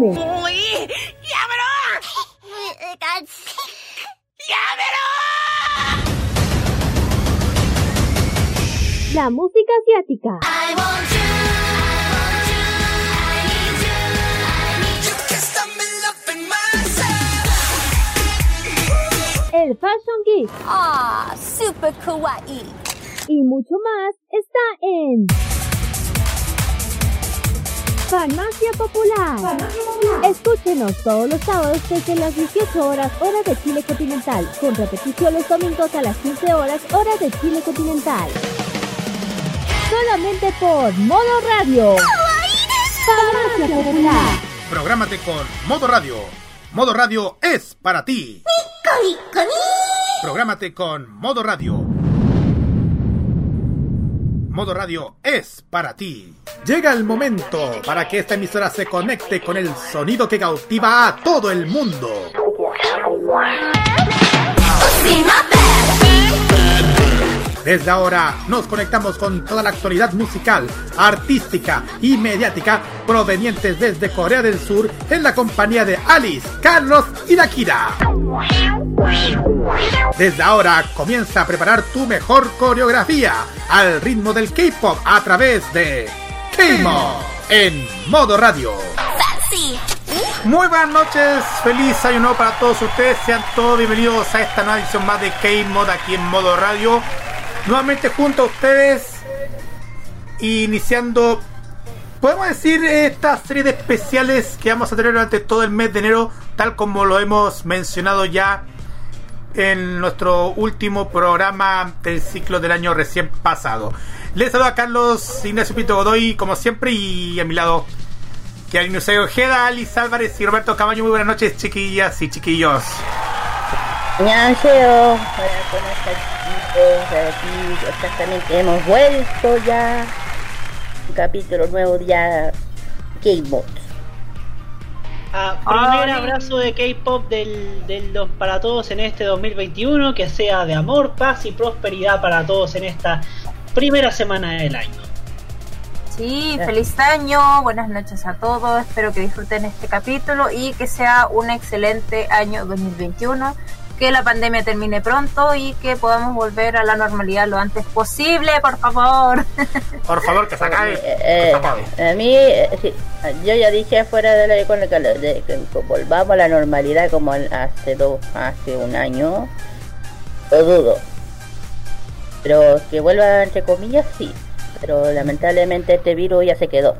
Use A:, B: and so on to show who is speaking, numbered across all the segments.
A: anime.
B: ¡Uy! ¡Llámelo! ¡Llámelo!
A: La música asiática. El Fashion Geek
C: Ah, super kawaii.
A: y mucho más está en Farmacia Popular. Escúchenos todos los sábados desde las 18 horas hora de Chile continental, con repetición los domingos a las 15 horas hora de Chile continental. Solamente por Modo Radio. Farmacia Popular.
D: Prográmate con Modo Radio. Modo Radio es para ti. Prográmate con Modo Radio. Modo Radio es para ti. Llega el momento para que esta emisora se conecte con el sonido que cautiva a todo el mundo. Desde ahora nos conectamos con toda la actualidad musical, artística y mediática provenientes desde Corea del Sur en la compañía de Alice, Carlos y Dakira. Desde ahora comienza a preparar tu mejor coreografía al ritmo del K-pop a través de K-Mod en modo radio. Muy buenas noches, feliz año nuevo para todos ustedes, sean todos bienvenidos a esta nueva edición más de K-Mod aquí en modo radio nuevamente junto a ustedes iniciando podemos decir esta serie de especiales que vamos a tener durante todo el mes de enero tal como lo hemos mencionado ya en nuestro último programa del ciclo del año recién pasado. Les saludo a Carlos Ignacio Pinto Godoy como siempre y a mi lado que hay Ojeda, Alice Álvarez y Roberto Camaño. Muy buenas noches chiquillas y chiquillos.
E: Hola, ¿cómo estás? Aquí exactamente hemos vuelto ya. Un capítulo nuevo ya. K-Bot.
F: Ah, primer abrazo de K-pop del, del dos- para todos en este 2021, que sea de amor, paz y prosperidad para todos en esta primera semana del año.
G: Sí, feliz año, buenas noches a todos, espero que disfruten este capítulo y que sea un excelente año 2021, que la pandemia termine pronto y que podamos volver a la normalidad lo antes posible, por favor.
D: Por favor, que se acabe.
E: Eh,
D: que
E: eh,
D: se acabe.
E: a mí, eh, sí, yo ya dije fuera de la calor, de que volvamos a la normalidad como hace dos, hace un año. Lo dudo. Pero que vuelva entre comillas, sí. Pero lamentablemente este virus ya se quedó.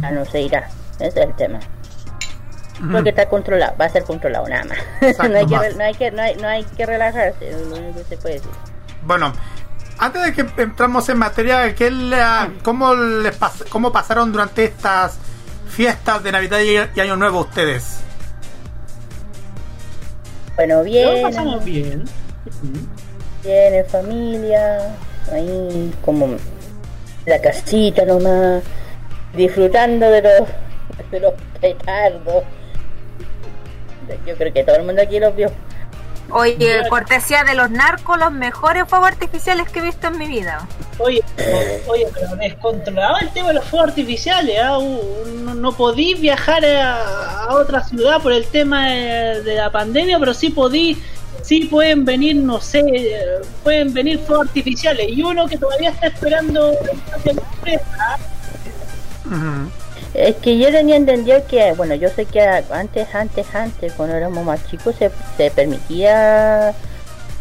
E: Ya no se irá. Ese es el tema. Porque está controlado, va a ser controlado nada más.
D: Exacto,
E: no, hay que,
D: más.
E: re- no, hay que, no, hay, no hay que relajarse, es lo único que se puede decir.
D: Bueno, antes de que entramos en materia, ¿qué la- cómo, les pas- ¿cómo pasaron durante estas fiestas de Navidad y, y Año Nuevo ustedes?
E: Bueno, bien,
F: pasamos bien.
E: bien en familia, ahí como la casita nomás, disfrutando de los, de los petardos. Yo creo que todo el mundo aquí los vio.
G: Oye, cortesía de los narcos, los mejores fuegos artificiales que he visto en mi vida.
F: Oye, oye, pero descontrolado el tema de los fuegos artificiales. ¿ah? Uh, No, no podí viajar a, a otra ciudad por el tema de, de la pandemia, pero sí podí, sí pueden venir, no sé, pueden venir fuegos artificiales. Y uno que todavía está esperando la sorpresa, ¿ah?
D: Ujú.
E: Es que yo tenía entendido que, bueno, yo sé que antes, antes, antes, cuando éramos más chicos, se, se permitía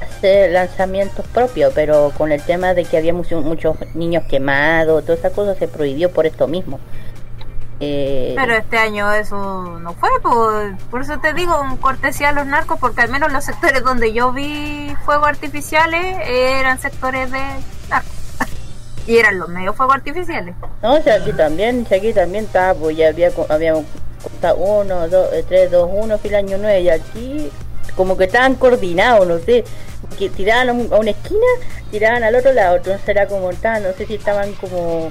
E: hacer lanzamientos propios, pero con el tema de que había mucho- muchos niños quemados, todas esas cosas se prohibió por esto mismo. Eh,
G: Pero este año eso no fue, por, por eso te digo, un cortesía a los narcos, porque al menos los sectores donde yo vi fuegos artificiales eran sectores de narcos. Y eran los medios fuegos artificiales.
E: No, sea, aquí también, si aquí también estaba, pues ya había, habíamos contado uno, dos, eh, tres, dos, uno, fil año nueve, y aquí como que estaban coordinados, no sé, que tiraban a, un- a una esquina, tiraban al otro lado, entonces era como, estaban, no sé si estaban como,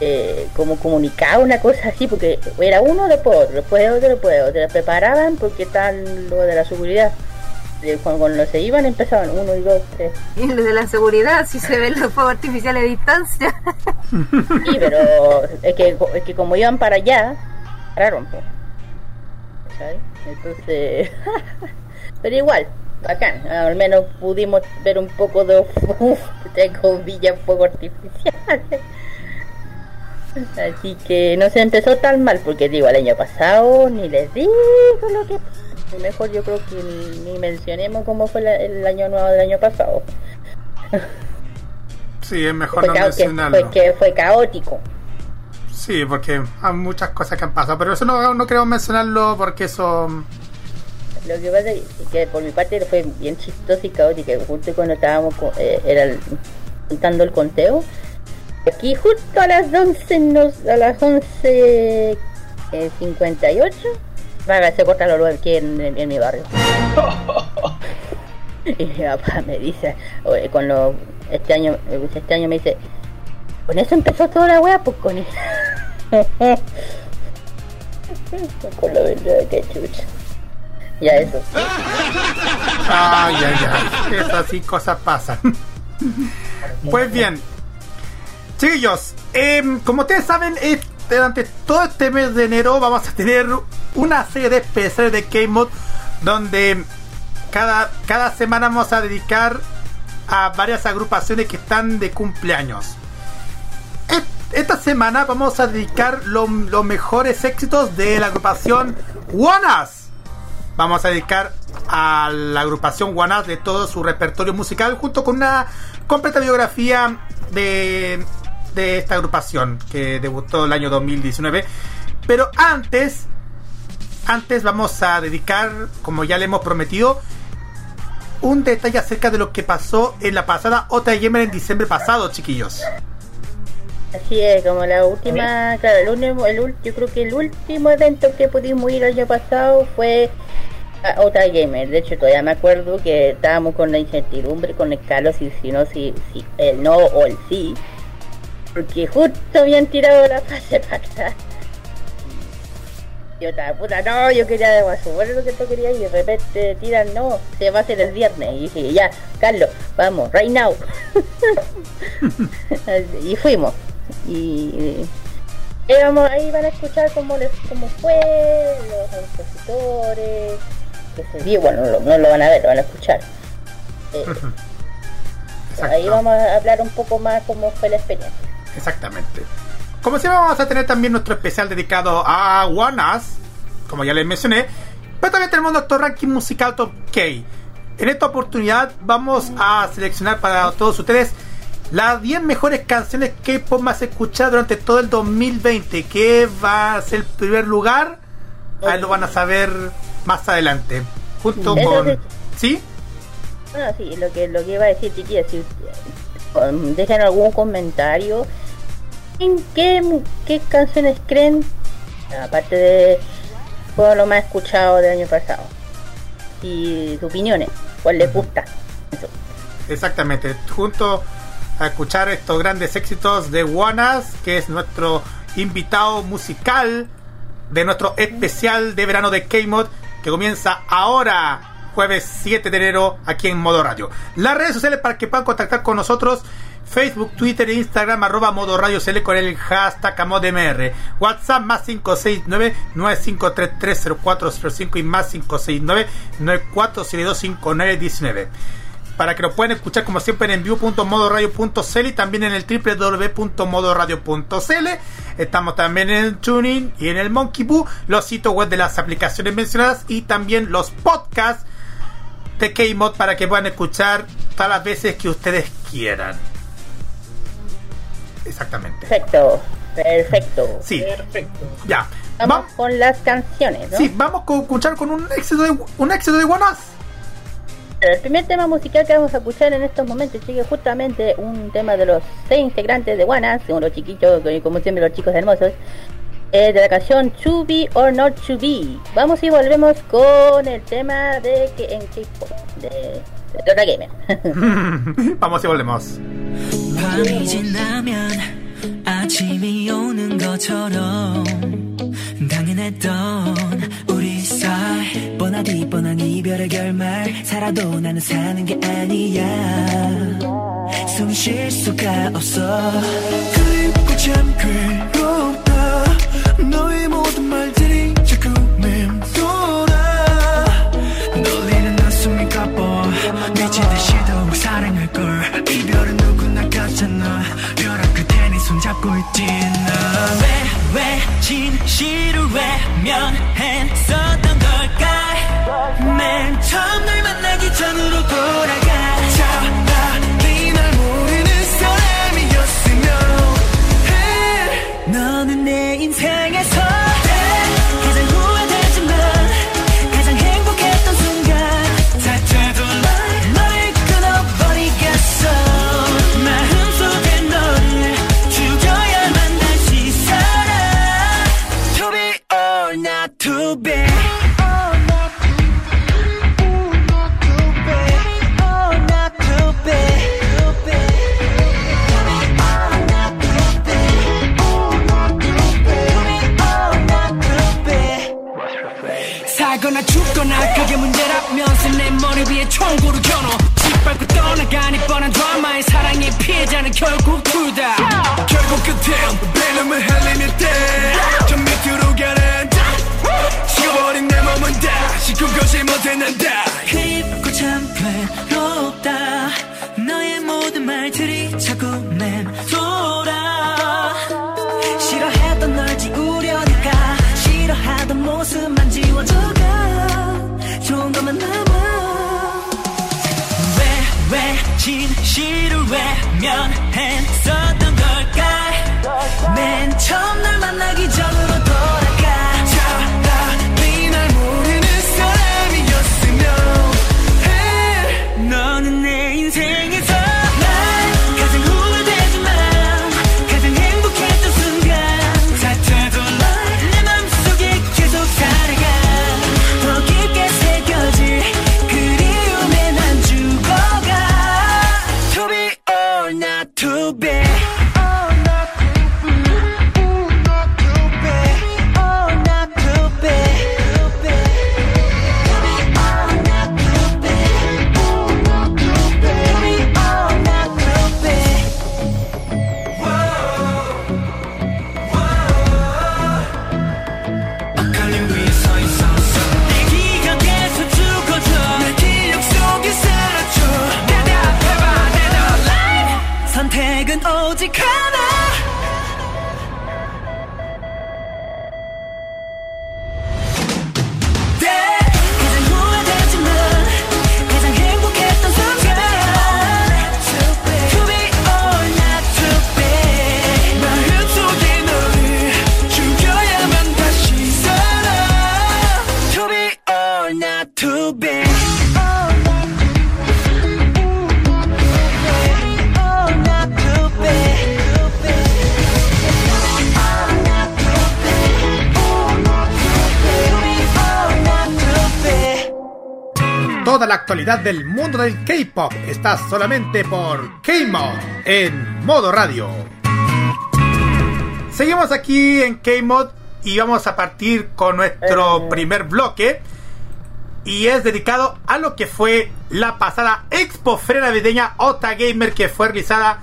E: eh, como comunicados, una cosa así, porque era uno después otro, después otro, después otro, preparaban porque estaban lo de la seguridad. Cuando, cuando se iban empezaban uno y dos, tres.
G: Y los de la seguridad, si se ven los fuegos artificiales a distancia.
E: Sí, pero es que, es que como iban para allá, pararon. pues. ¿cachai? Entonces, pero igual, bacán, al menos pudimos ver un poco de, de comillas, fuego artificial. Así que no se empezó tan mal, porque digo, el año pasado ni les digo lo que Mejor yo creo que ni, ni mencionemos cómo fue la- el año nuevo del año pasado.
D: Sí, es mejor
E: Fue,
D: no mencionarlo.
E: fue, que fue caótico.
D: Sí, porque hay muchas cosas que han pasado, pero eso no, no queremos mencionarlo porque eso...
E: Lo que pasa es que por mi parte fue bien chistoso y caótico. Justo cuando estábamos eh, era el- contando el conteo, aquí justo a las 11, nos, a las 11 eh, 58, va, se corta la luz aquí en, mi barrio. y mi papá me dice, con lo, este año, este año me dice, con eso empezó toda la wea, pues con eso. con la verdad que chucha. Ya eso.
D: Ay, ay, ay. Esas sí cosas pasan. Pues bien. Chiquillos, em, como ustedes saben, durante todo este mes de enero vamos a tener una serie de especiales de Mode donde cada, cada semana vamos a dedicar a varias agrupaciones que están de cumpleaños. Esta semana vamos a dedicar lo- los mejores éxitos de la agrupación Wanas. Vamos a dedicar a la agrupación Wanas de todo su repertorio musical junto con una completa biografía de, de esta agrupación que debutó el año 2019. Pero antes, antes vamos a dedicar, como ya le hemos prometido, un detalle acerca de lo que pasó en la pasada Otra Gamer en diciembre pasado, chiquillos.
E: Así es, como la última, claro, el último, el yo creo que el último evento que pudimos ir el año pasado fue a Otra Gamer. De hecho, todavía me acuerdo que estábamos con la incertidumbre con el Carlos si, si no, si, si el no o el sí. Porque justo habían tirado la fase para atrás. Yo estaba, puta, no, yo quería de bueno lo que tú querías y de repente tiran, no, se va a hacer el viernes. Y dije, ya, Carlos, vamos, right now. y fuimos. Y vamos, ahí van a escuchar cómo, les, cómo fue, los compositores, que se vio, bueno, no, lo- no lo van a ver, lo van a escuchar. Eh, ahí vamos a hablar un poco más cómo fue la experiencia.
D: Exactamente. Como siempre vamos a tener también nuestro especial dedicado a Wanas, como ya les mencioné, pero también tenemos nuestro ranking musical Top K. En esta oportunidad vamos a seleccionar para todos ustedes las 10 mejores canciones K-pop más escuchadas durante todo el 2020. Que va a ser el primer lugar. Ahí lo van a saber más adelante. Junto con.
E: sí.
D: ¿Sí?
E: Ah, sí, lo que, lo que iba a decir, chiquillas, si um, dejan algún comentario, ¿en qué, qué canciones creen, aparte de todo lo más escuchado del año pasado? Y sus opiniones, cuál les gusta.
D: Exactamente, junto a escuchar estos grandes éxitos de Wanas, que es nuestro invitado musical de nuestro especial de verano de K-Mod, que comienza ahora, jueves 7 de enero, aquí en Modo Radio. Las redes sociales para que puedan contactar con nosotros. Facebook, Twitter e Instagram, arroba modo radio CL con el hashtag AMODMR. WhatsApp más 569-95330405 y más 569-94725919 para que lo puedan escuchar como siempre en view.modoradio.cl y también en el www.modoradio.cl. Estamos también en el Tuning y en el Monkey Boo, los sitios web de las aplicaciones mencionadas y también los podcasts de K-Mod para que puedan escuchar todas las veces que ustedes quieran. Exactamente.
E: Perfecto, perfecto.
D: Sí,
F: Perfecto.
D: ya.
E: Vamos
D: Va-
E: con las canciones, ¿no?
D: sí, vamos a escuchar con un éxito de un éxito de Guanas.
E: El primer tema musical que vamos a escuchar en estos momentos, chicos, justamente un tema de los seis integrantes de Wanas, según los chiquitos, como siempre los chicos hermosos, eh, de la canción To Be or Not To Be. Vamos y volvemos con el tema de que en K-pop, de, de Dota Gamer.
D: vamos y volvemos.
H: 밤이 지나면 아침이 오는 것처럼 당연했던 우리 사이 뻔하디 뻔한 이별의 결말 살아도 나는 사는 게 아니야 숨 쉴 수가 없어 그립고 참 괴롭다 너의 모든 말들이 자꾸 맴돌아 놀리는 숨이 가뻐.
I: 미치듯이 더욱 사랑할걸. 이별은 누구나 같잖아. 벼락 끝에 네 손잡고 있지. 나왜왜 진실을 외면했었던 걸까? 맨 처음 날 만나기 전으로 돌아가. 자 밟고 떠나가니 뻔한 드라마의 사랑의 피해자는 결국 둘다. 결국 끝엔 베놈을 흘리는 때저 밑으로 가란다 식어버린 내 몸은 다시 그것이 못해낸다. 그립고 참 괴롭다. 너의 모든 말들이 자꾸 맴돌아
D: actualidad del mundo del K-pop está solamente por K-Mod en modo radio. Seguimos aquí en K-Mod y vamos a partir con nuestro primer bloque. Y es dedicado a lo que fue la pasada Expo Feria Navideña Ota Gamer que fue realizada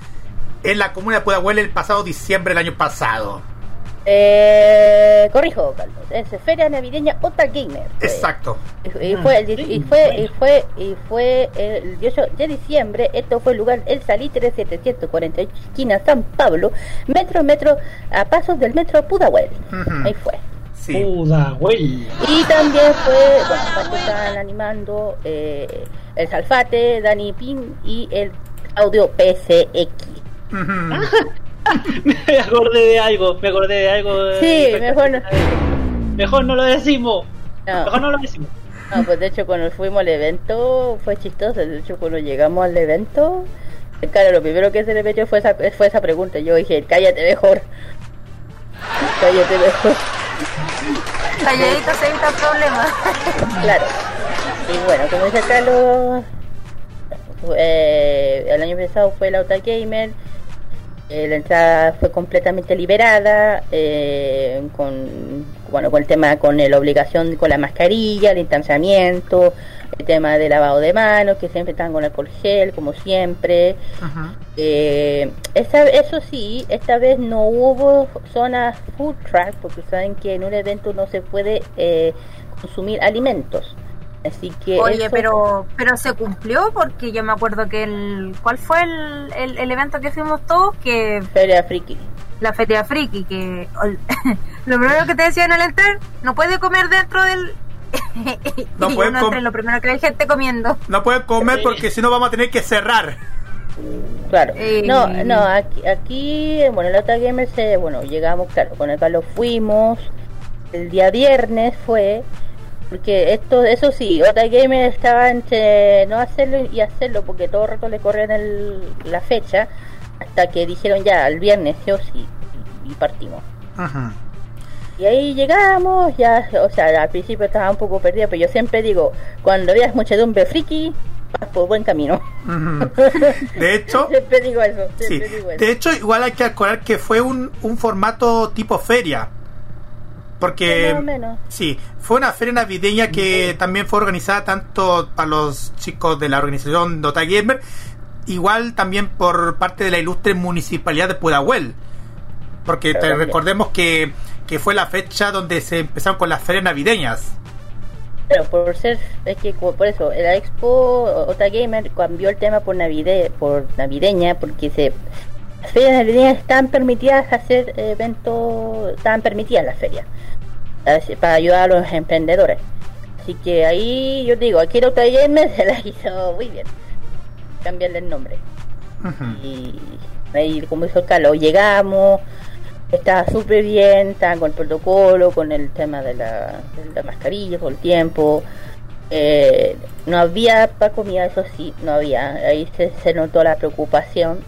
D: en la comuna de Pudahuel el pasado diciembre del año pasado.
E: Eh, corrijo, Carlos. Es Feria Navideña Ota Gamer. fue.
D: Exacto.
E: Y fue, y fue, y fue, y fue el 18 de diciembre. Esto fue el lugar El Salitre 748, esquina San Pablo, metro, metro, a pasos del metro Pudahuel. Ahí fue.
D: Sí.
F: Pudahuel.
E: Y también fue, bueno, estaban animando eh, el Salfate, Dani Pin y el audio PCX.
D: Ujú.
F: me acordé de algo, me acordé de algo.
E: Sí,
F: eh,
E: mejor no.
F: Mejor no lo decimos.
E: No.
F: Mejor no lo decimos.
E: No, pues de hecho cuando fuimos al evento fue chistoso. De hecho cuando llegamos al evento, claro, lo primero que se le metió fue esa, fue esa pregunta. Yo dije, cállate mejor. Cállate mejor.
G: Calladito se evita problemas.
E: Claro. Y bueno, como dice Carlos, eh, el año pasado fue la Auta Gamer. Eh, la entrada fue completamente liberada eh, con bueno con el tema con la obligación con la mascarilla el distanciamiento el tema de lavado de manos que siempre están con alcohol gel como siempre
D: Ajá.
E: eh, esta, eso sí, esta vez no hubo zonas food track porque saben que en un evento no se puede eh, consumir alimentos. Así que.
G: Oye,
E: eso-
G: pero pero se cumplió porque yo me acuerdo que el. ¿Cuál fue el, el, el evento que fuimos todos? Que
E: Feria Friki.
G: la Feria Friki, que lo primero que te decían al entrar, no puede comer dentro del...
D: No
G: y
D: puede
G: uno
D: com-
G: entra y lo primero que hay gente comiendo.
D: No pueden comer porque si no vamos a tener que cerrar.
E: Claro.
G: Eh,
E: No, no, aquí, aquí bueno, el Otaku Gamer se, bueno, llegamos, claro, con el Carlos fuimos. El día viernes fue. Porque esto, eso sí, Otaku Gamer estaba entre no hacerlo y hacerlo, porque todo el rato le corrían el, la fecha, hasta que dijeron ya, el viernes, sí o sí, y, partimos. Y ahí llegamos, ya, o sea, al principio estaba un poco perdida, pero yo siempre digo, cuando veas muchedumbre friki, vas por buen camino.
D: De hecho,
E: siempre digo eso,
D: sí.
E: siempre digo eso.
D: De hecho, igual hay que acordar que fue un, un formato tipo feria. Porque
E: Más o menos.
D: sí, fue una feria navideña que también fue organizada tanto para los chicos de la organización Dota Gamer, igual también por parte de la ilustre municipalidad de Pudahuel. Porque te- recordemos que, que fue la fecha donde se empezaron con las ferias navideñas.
E: Pero por ser, es que por eso, la Expo Ota Gamer cambió el tema por navide, por navideña, porque se las ferias navideñas están permitidas hacer eventos, estaban permitidas las ferias, así, para ayudar a los emprendedores. Así que ahí yo digo, aquí Ota Gamer se la hizo muy bien, cambiarle el nombre. Y ahí, como dijo Carlos, llegamos, estaba súper bien, estaban con el protocolo, con el tema de la, de la mascarilla todo el tiempo. Eh, no había para comida, eso sí, no había. Ahí se, se notó la preocupación.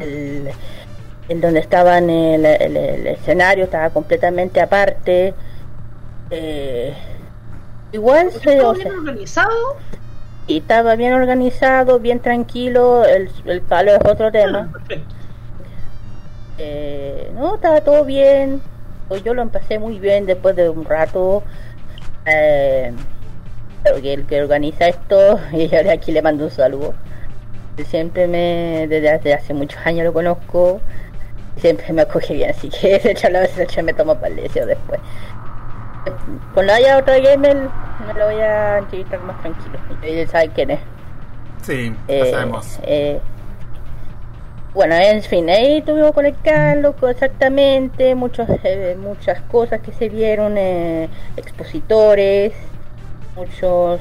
E: El, en donde estaban el, el- el escenario estaba completamente aparte. Eh, igual se,
F: ¿Todo
E: o
F: bien organizado?
E: y estaba bien organizado, bien tranquilo. El, el calor es otro tema.
F: Ah, perfecto.
E: Eh, no, estaba todo bien. Pues yo lo empecé muy bien después de un rato. Eh, que el que organiza esto, y ahora aquí le mando un saludo. Siempre me, desde hace muchos años lo conozco. Siempre me acoge bien, así que de hecho a veces me tomo deseo después. Cuando haya otro gamer, me lo voy a entrevistar más tranquilo. Él sabe quién es.
D: Sí, lo
E: Eh,
D: sabemos.
E: eh, bueno, en fin, ahí tuvimos con el Carlos, con exactamente, muchos, eh, muchas cosas que se vieron, eh, expositores, muchos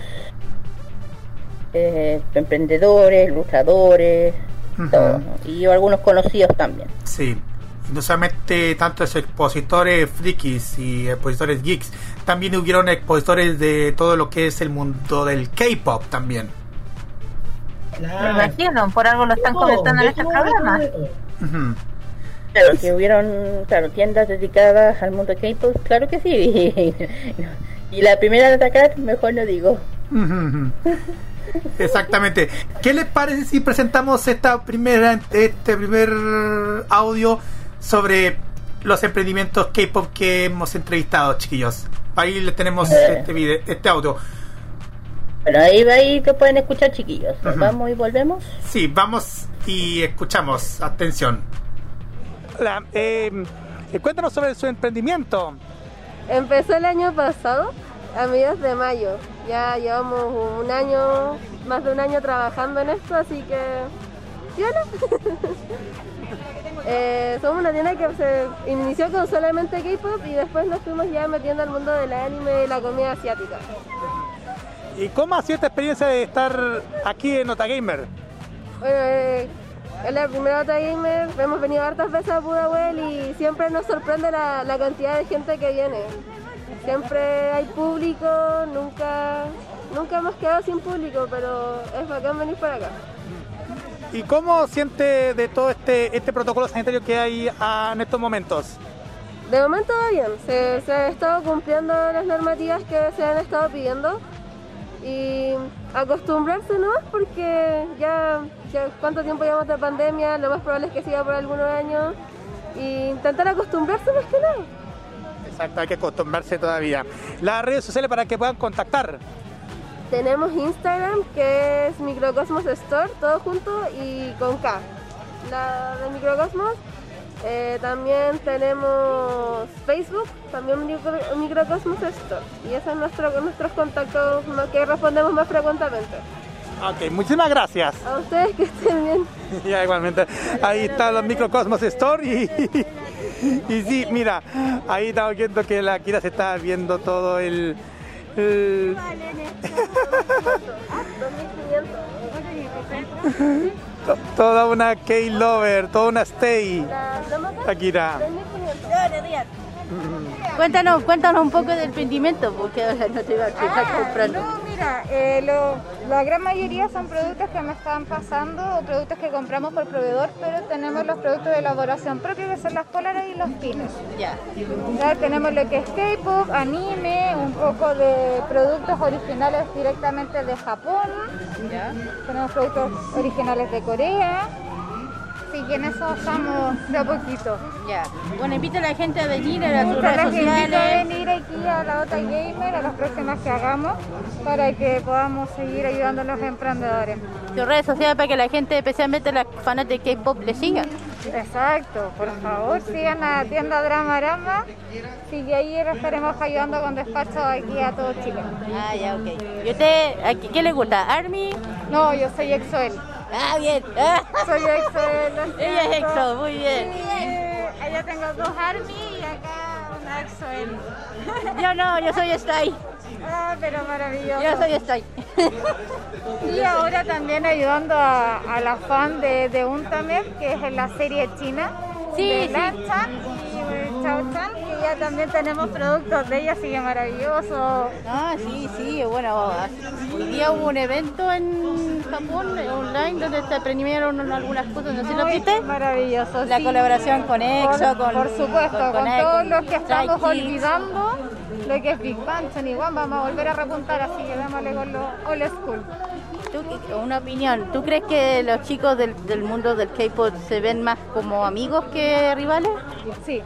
E: eh, emprendedores, ilustradores, y algunos conocidos también.
D: Sí. No solamente tantos expositores frikis y expositores geeks, también hubieron expositores de todo lo que es el mundo del K-pop también.
G: Me
F: Claro.
G: imagino, por algo lo están comentando en este programa.
F: todo.
D: Ujú.
E: Claro, que hubieron, claro, tiendas dedicadas al mundo K-pop, claro que sí. y la primera de atacar, mejor no digo.
D: Exactamente. ¿Qué les parece si presentamos esta primera, este primer audio sobre los emprendimientos K-pop que hemos entrevistado, chiquillos? Ahí le tenemos
E: Eh.
D: este video, este audio.
E: Bueno, ahí, ahí te pueden escuchar, chiquillos.
D: Ujú.
E: Vamos y volvemos.
D: Sí, vamos y escuchamos. Atención. Hola, eh, cuéntanos sobre su emprendimiento.
J: Empezó el año pasado, a mediados de mayo. Ya llevamos un año, más de un año trabajando en esto, así que... ¿piola? Eh, somos una tienda que se inició con solamente K-pop y después nos fuimos ya metiendo al mundo del anime y la comida asiática.
D: ¿Y cómo ha sido esta experiencia de estar aquí en Otagamer?
J: Bueno, eh, es la primera Otra Gamer, hemos venido hartas veces a Pudahuel y siempre nos sorprende la, la cantidad de gente que viene. Siempre hay público, nunca, nunca hemos quedado sin público, pero es bacán venir para acá.
D: ¿Y cómo siente de todo este, este protocolo sanitario que hay ah, en estos momentos?
J: De momento va bien, se, se han estado cumpliendo las normativas que se han estado pidiendo y acostumbrarse nomás porque ya, ya cuánto tiempo llevamos de pandemia, lo más probable es que siga por algunos años y intentar acostumbrarse más que nada.
D: Exacto, hay que acostumbrarse todavía. Las redes sociales para que puedan contactar.
J: Tenemos Instagram que es Microcosmos Store, todo junto y con K. La de Microcosmos Eh, también tenemos Facebook, también micro, Microcosmos Store. Y esos son nuestro, nuestros contactos los que respondemos más frecuentemente.
D: Ok, muchísimas gracias.
J: A ustedes que estén bien.
D: ya, igualmente. Ahí está los Microcosmos Store y, y sí, mira, ahí estamos viendo que la Kira se está viendo todo el... toda una K-Lover, toda una Stay. Akira.
K: Cuéntanos, cuéntanos un poco del emprendimiento, porque ahora no te iba a quedar
L: Ah,
K: comprando.
L: Mira, eh, lo- la gran mayoría son productos que me están pasando o productos que compramos por proveedor, pero tenemos los productos de elaboración propia que son las polares y los pines.
K: Ya.
L: Ya tenemos lo que es K-pop, anime, un poco de productos originales directamente de Japón. Tenemos productos originales de Corea. Así que en eso estamos de a poquito.
K: Ya. Bueno, invita a la gente a venir a sus
L: Muchas
K: redes
L: las invito a
K: sociales.
L: venir aquí a la Ota Gamer, a las próximas que hagamos, para que podamos seguir ayudando a los emprendedores.
K: Sus redes sociales para que la gente, especialmente las fanas de K-pop, le sigan.
L: Exacto, por favor sigan a tienda Dramarama, sí que ahí estaremos ayudando con despacho aquí a todo Chile.
K: Ah, ya, ok. ¿Y usted, a qué, qué le gusta? ¿Army?
L: No, yo soy Exoel.
K: Ah, bien. Ah.
L: Soy lo
K: Ella es. Exo, muy bien.
L: Sí, allá tengo dos Army y acá una Exoel.
K: Yo no, yo soy Stay.
L: Ah, pero maravilloso.
K: Yo soy Stay.
L: Y ahora también ayudando a, a la fan de, de Untamed, que es en la serie china,
K: Sí,
L: de
K: sí.
L: Que ya también tenemos productos de ella, así que maravilloso.
K: Ah, sí, sí, bueno, hoy día hubo un evento en Japón eh, online donde se premiaron algunas cosas, no sé lo viste.
L: Maravilloso.
K: La
L: sí.
K: colaboración con EXO,
L: Por-
K: con
L: Por supuesto, con, todos los que estamos
K: Kids.
L: olvidando lo que es Big Bang, Sony One, vamos a volver a repuntar, así que démosle con lo old school.
K: Tú, una opinión, ¿tú crees que los chicos del, del mundo del K-pop se ven más como amigos que rivales?
L: Sí,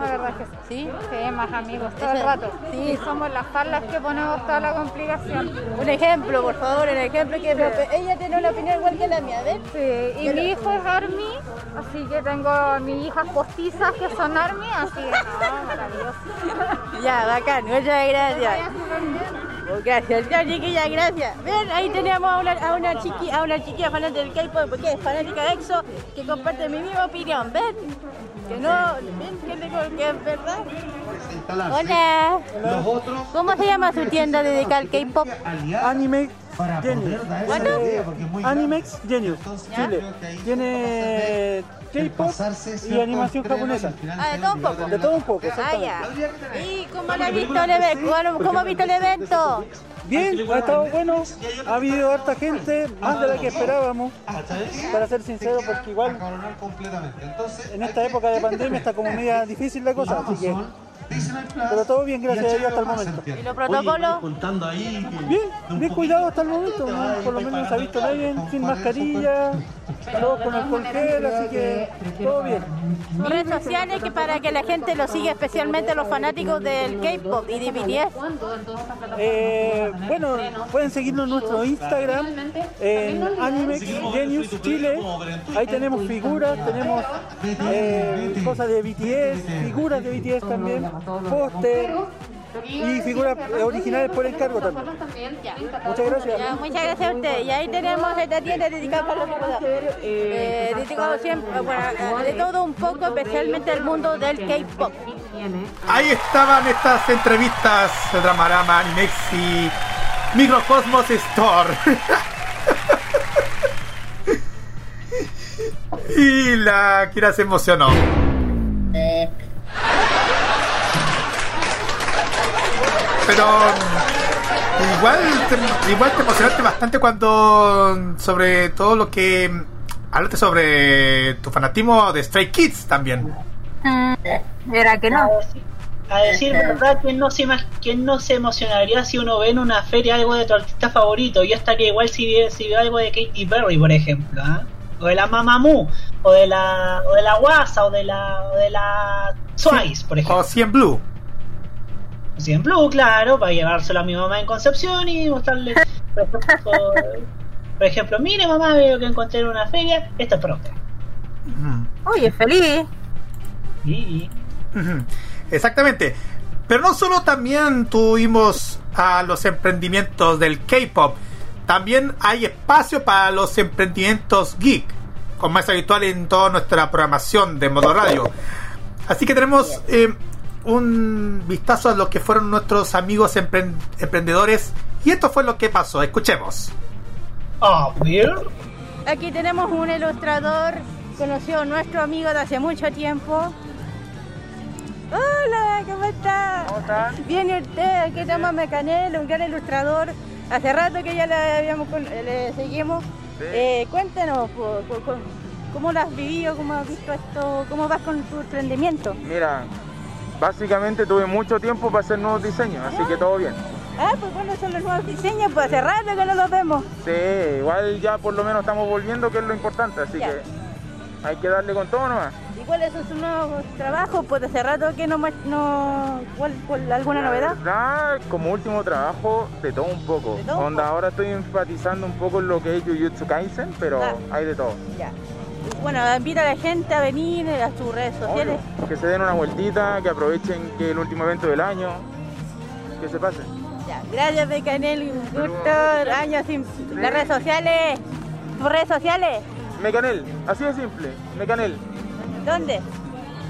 L: la verdad que sí.
K: ¿Sí?
L: Sí, más amigos todo el rato.
K: sí.
L: Somos las farlas que ponemos toda la complicación.
K: Un ejemplo, por favor, un ejemplo que ella tiene una opinión igual que la mía, ¿ves?
L: Sí, y mi hijo es Army, así que tengo a mis hijas postizas que son Army, así que no, maravilloso.
K: Ya, bacán, muchas gracias. Oh, gracias, ya chiquilla, gracias. Ven, ahí tenemos a una, a una chiqui, a una chiquilla fanática del K-pop, porque es fanática de EXO, que comparte mi misma opinión, ¿ven? Que no, ven, que, tengo- que es verdad. Hola. ¿Cómo se llama su tienda dedicada al K-pop?
M: Anime Genius.
K: ¿Cuánto?
M: Eh, Animex Genius, Chile. Tiene K-pop y animación japonesa.
K: Ah, de todo un poco.
M: De todo un poco,
K: Ah, ya. ¿Y cómo lo ha visto el evento? ¿Cómo ha visto el evento?
M: Bien, ha estado bueno, ha habido harta gente, más de la que esperábamos, para ser sincero, porque igual en esta época de pandemia está como media difícil la cosa, así que... Pero todo bien, gracias a Dios hasta el momento.
K: ¿Y los protocolos?
M: Bien, bien cuidado hasta el momento, ¿no? por lo menos no se ha visto nadie sin mascarilla, todos con alcohol gel, así que todo bien.
K: redes sociales que para que la gente lo siga, especialmente los fanáticos del K-pop y de BTS.
M: Eh, bueno, pueden seguirnos en nuestro Instagram, en Genius Chile. Ahí tenemos figuras, tenemos eh, cosas de BTS, figuras de BTS también, póster y figuras originales por encargo también. Muchas gracias.
K: Ya, muchas gracias a usted. Y ahí tenemos esta tienda dedicada a Carlos Nicolás. Eh, dedicado siempre, bueno, de todo un poco, especialmente al mundo del K-pop.
D: Ahí estaban estas entrevistas de Dramarama, y Microcosmos Store. y la Kira se emocionó. Pero mm, igual te, igual te emocionaste bastante cuando sobre todo lo que hablaste sobre tu fanatismo de Stray Kids también.
G: Era que no.
F: A decir verdad, ¿quién no, se, quién no se emocionaría si uno ve en una feria algo de tu artista favorito? Yo estaría igual si si algo de Katy Perry, por ejemplo, ¿ah? o de la Mamamoo, o de la o de la Wasa, o de la o de la Twice, por ejemplo.
D: O 100 Blue.
F: O 100 Blue, claro, para llevárselo a mi mamá en Concepción y mostrarle, por ejemplo, mire mamá, veo que encontré en una feria, esta es propia.
G: Oye, feliz.
F: Sí.
D: Exactamente. Pero no solo también tuvimos a los emprendimientos del K-pop, también hay espacio para los emprendimientos geek, como es habitual en toda nuestra programación de Modo Radio. Así que tenemos eh, un vistazo a lo que fueron nuestros amigos empren- emprendedores y esto fue lo que pasó. Escuchemos.
F: A ver.
K: Aquí tenemos un ilustrador conocido nuestro amigo de hace mucho tiempo. Hola, ¿cómo está? ¿Cómo está? Bien, ¿y usted? Aquí tenemos a Mecanel, un gran ilustrador. Hace rato que ya le, habíamos con- le seguimos. Eh, cuéntanos, ¿cómo lo has vivido? ¿Cómo has visto esto? ¿Cómo vas con tu emprendimiento?
N: Mira, básicamente tuve mucho tiempo para hacer nuevos diseños, así que todo bien.
K: Ah, pues bueno, son los nuevos diseños, pues hace rato que no los vemos.
N: Sí, igual ya por lo menos estamos volviendo, que es lo importante, así
K: Ya.
N: que hay que darle con todo nomás.
K: ¿Y cuáles son sus nuevos trabajos? Pues hace rato que no... no ¿cuál, cuál- ¿Alguna
N: La
K: novedad?
N: verdad, como último trabajo, de todo un poco.
K: De todo un
N: ahora estoy enfatizando un poco en lo que es Jujutsu Kaisen, pero
K: Ah.
N: hay de todo.
K: Ya. Bueno, invita a la gente a venir a sus redes sociales.
N: Que se den una vueltita, que aprovechen que es el último evento del año, que se pasen.
K: Ya. Gracias, Becanel. Un gusto. Años sin las redes sociales. ¿Tus redes sociales?
N: Mecanel, así de simple, Mecanel.
K: ¿Dónde?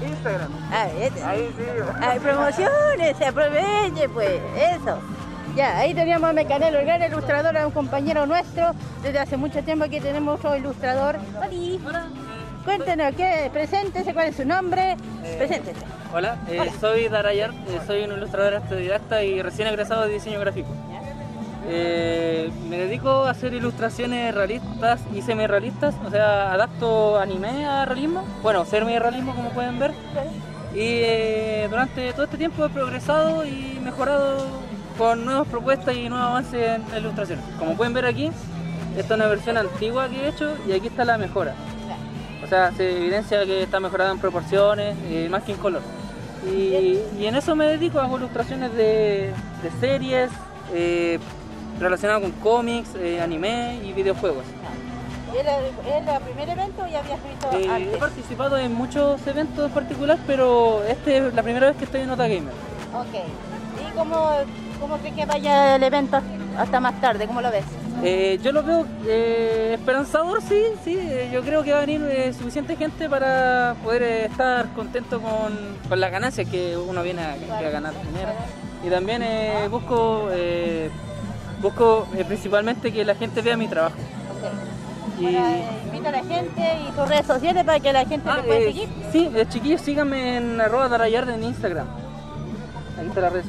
N: Instagram.
K: Ah, este.
N: Ahí sí.
K: Hay promociones, se aproveche, pues. Eso. Ya, ahí teníamos a Mecanel, el gran ilustrador, a un compañero nuestro. Desde hace mucho tiempo que tenemos otro ilustrador. Hola. Cuéntenos, ¿qué? Preséntese, cuál es su nombre. Preséntese.
O: Hola, eh,
K: Hola.
O: soy Darayar, eh, soy un ilustrador autodidacta y recién egresado de diseño gráfico. Eh, me dedico a hacer ilustraciones realistas y semi-realistas, o sea, adapto anime a realismo, bueno, semi-realismo como pueden ver. Y eh, durante todo este tiempo he progresado y mejorado con nuevas propuestas y nuevos avances en la ilustración. Como pueden ver aquí, esta es una versión antigua que he hecho y aquí está la mejora. O sea, se evidencia que está mejorada en proporciones, eh, más que en color. Y, y en eso me dedico, hago ilustraciones de, de series eh, relacionadas con cómics, eh, anime y videojuegos.
K: ¿Es el, primer evento o ya habías visto
O: Eh, he participado en muchos eventos en particular, pero este es la primera vez que estoy en Nota Gamer.
K: Ok. ¿Y cómo, cómo crees que vaya el evento hasta más tarde? ¿Cómo lo ves?
O: Eh, yo lo veo eh, esperanzador, sí, sí. eh, yo creo que va a venir eh, suficiente gente para poder estar contento con, con las ganancias que uno viene a, ganar dinero. Y también busco, busco principalmente que la gente vea mi trabajo. Y,
K: Invita a la gente y tus redes sociales para que la gente te pueda seguir.
O: sí, chiquillos, síganme en arroba darayard en Instagram. Ahí está la red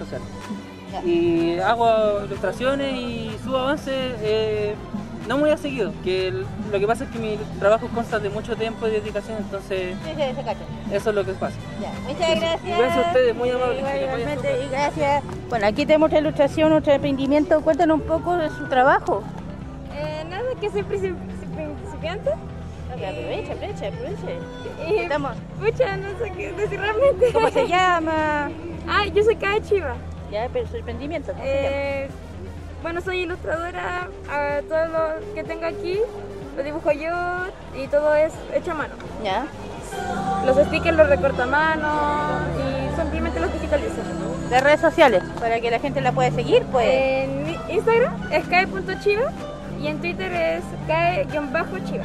O: Y hago ilustraciones y subo avances eh, no muy a seguido, que el- lo que pasa es que mi trabajo consta de mucho tiempo y dedicación, entonces
K: Sí, sí, se cacha.
O: eso es lo que pasa.
K: Ya, Muchas gracias.
O: Y gracias a ustedes, muy amables.
K: Igualmente, y gracias. Bueno, aquí tenemos otra ilustración, otro emprendimiento. Cuéntanos un poco de su trabajo.
L: Eh, nada, que soy princi- principiante.
K: Aprovecha, aprovecha, aprovecha.
L: Y,
K: Estamos.
L: Pucha, no sé qué decir realmente.
K: ¿Cómo se llama?
L: Ah, yo soy Kae Chiva.
K: Ya, pero su emprendimiento, ¿cómo se
L: Eh, bueno, soy ilustradora. ah, todo lo que tengo aquí lo dibujo yo y todo es hecho a mano.
K: Ya.
L: Los stickers los recorto a mano y simplemente los digitalizo.
K: Las redes sociales, para que la gente la pueda seguir, pues.
L: En Instagram es kae.chiva y en Twitter es kae-chiva.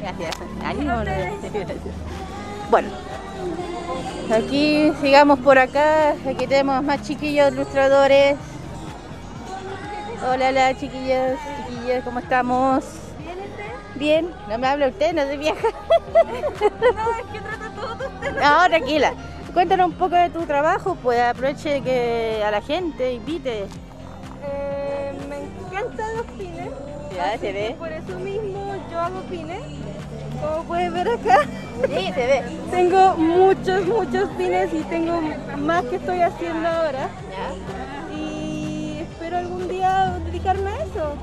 K: Gracias. Ánimo. Bueno, aquí sigamos por acá. Aquí tenemos más chiquillos ilustradores. Hola, hola, chiquillos, chiquillas, ¿cómo estamos? Bien, no me habla usted, no soy vieja.
L: No, es que trato todo de usted.
K: No, tranquila. Cuéntanos un poco de tu trabajo, pues aproveche que a la gente invite.
L: Eh, me encantan los pines.
K: Ya, se ve.
L: Por eso mismo yo hago pines. Como puedes ver acá.
K: Sí, se ve.
L: Tengo muchos, muchos pines y tengo más que estoy haciendo ahora. Y espero algún día dedicarme a eso,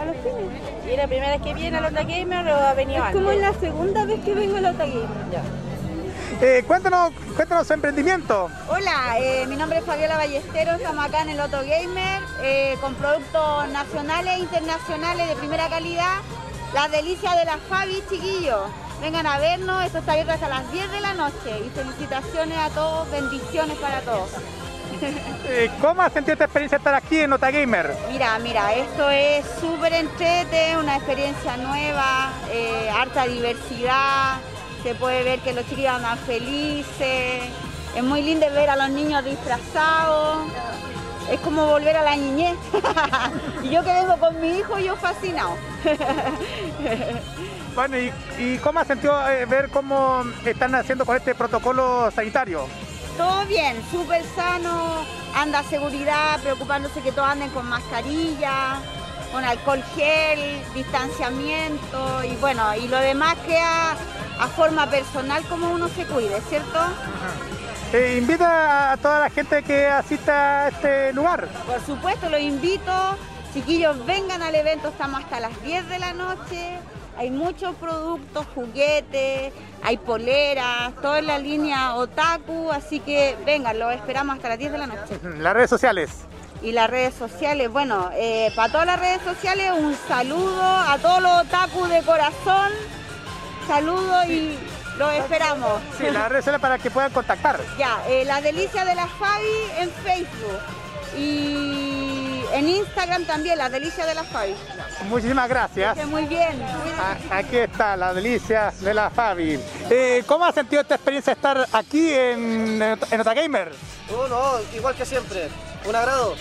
L: a los pines.
K: ¿Y la primera vez que viene a Lota Gamer o ha venido
L: Es como
K: antes?
L: la segunda vez que vengo a la Gamer.
D: Eh, cuéntanos, cuéntanos su emprendimiento.
P: Hola, eh, mi nombre es Fabiola Ballesteros, estamos acá en el Loto Gamer eh, con productos nacionales e internacionales de primera calidad. La delicia de la Fabi, chiquillos. Vengan a vernos, esto está abierto hasta las 10 de la noche. Y felicitaciones a todos, bendiciones para todos.
D: Eh, ¿Cómo has sentido esta experiencia estar aquí en Nota Gamer?
P: Mira, mira, esto es súper entrete, una experiencia nueva, eh, harta diversidad, se puede ver que los chiquillos andan felices, es muy lindo ver a los niños disfrazados, es como volver a la niñez. y yo que vengo con mi hijo, yo fascinado.
D: Bueno, ¿y, y cómo has sentido eh, ver cómo están haciendo con este protocolo sanitario?
P: Todo bien, súper sano, anda seguridad, preocupándose que todos anden con mascarilla, con alcohol gel, distanciamiento y bueno, y lo demás queda a forma personal como uno se cuide, ¿cierto?
D: Eh, invita a toda la gente que asista a este lugar.
P: Por supuesto, los invito, chiquillos, vengan al evento, estamos hasta las 10 de la noche. Hay muchos productos, juguetes, hay poleras, todo en la línea otaku, así que vengan, los esperamos hasta las 10 de la noche.
D: Las redes sociales.
P: Y las redes sociales, bueno, eh, para todas las redes sociales un saludo a todos los otaku de corazón, saludo y los esperamos.
D: Sí, las redes sociales para que puedan contactar.
P: Ya, eh, la delicia de la Fabi en Facebook y en Instagram también, la delicia de la Fabi.
D: Muchísimas gracias.
P: Que muy bien.
D: A- Aquí está la delicia de la Fabi. Eh, ¿Cómo has sentido esta experiencia de estar aquí en, en Nota Gamer?
N: No, no, igual que siempre. Un agrado.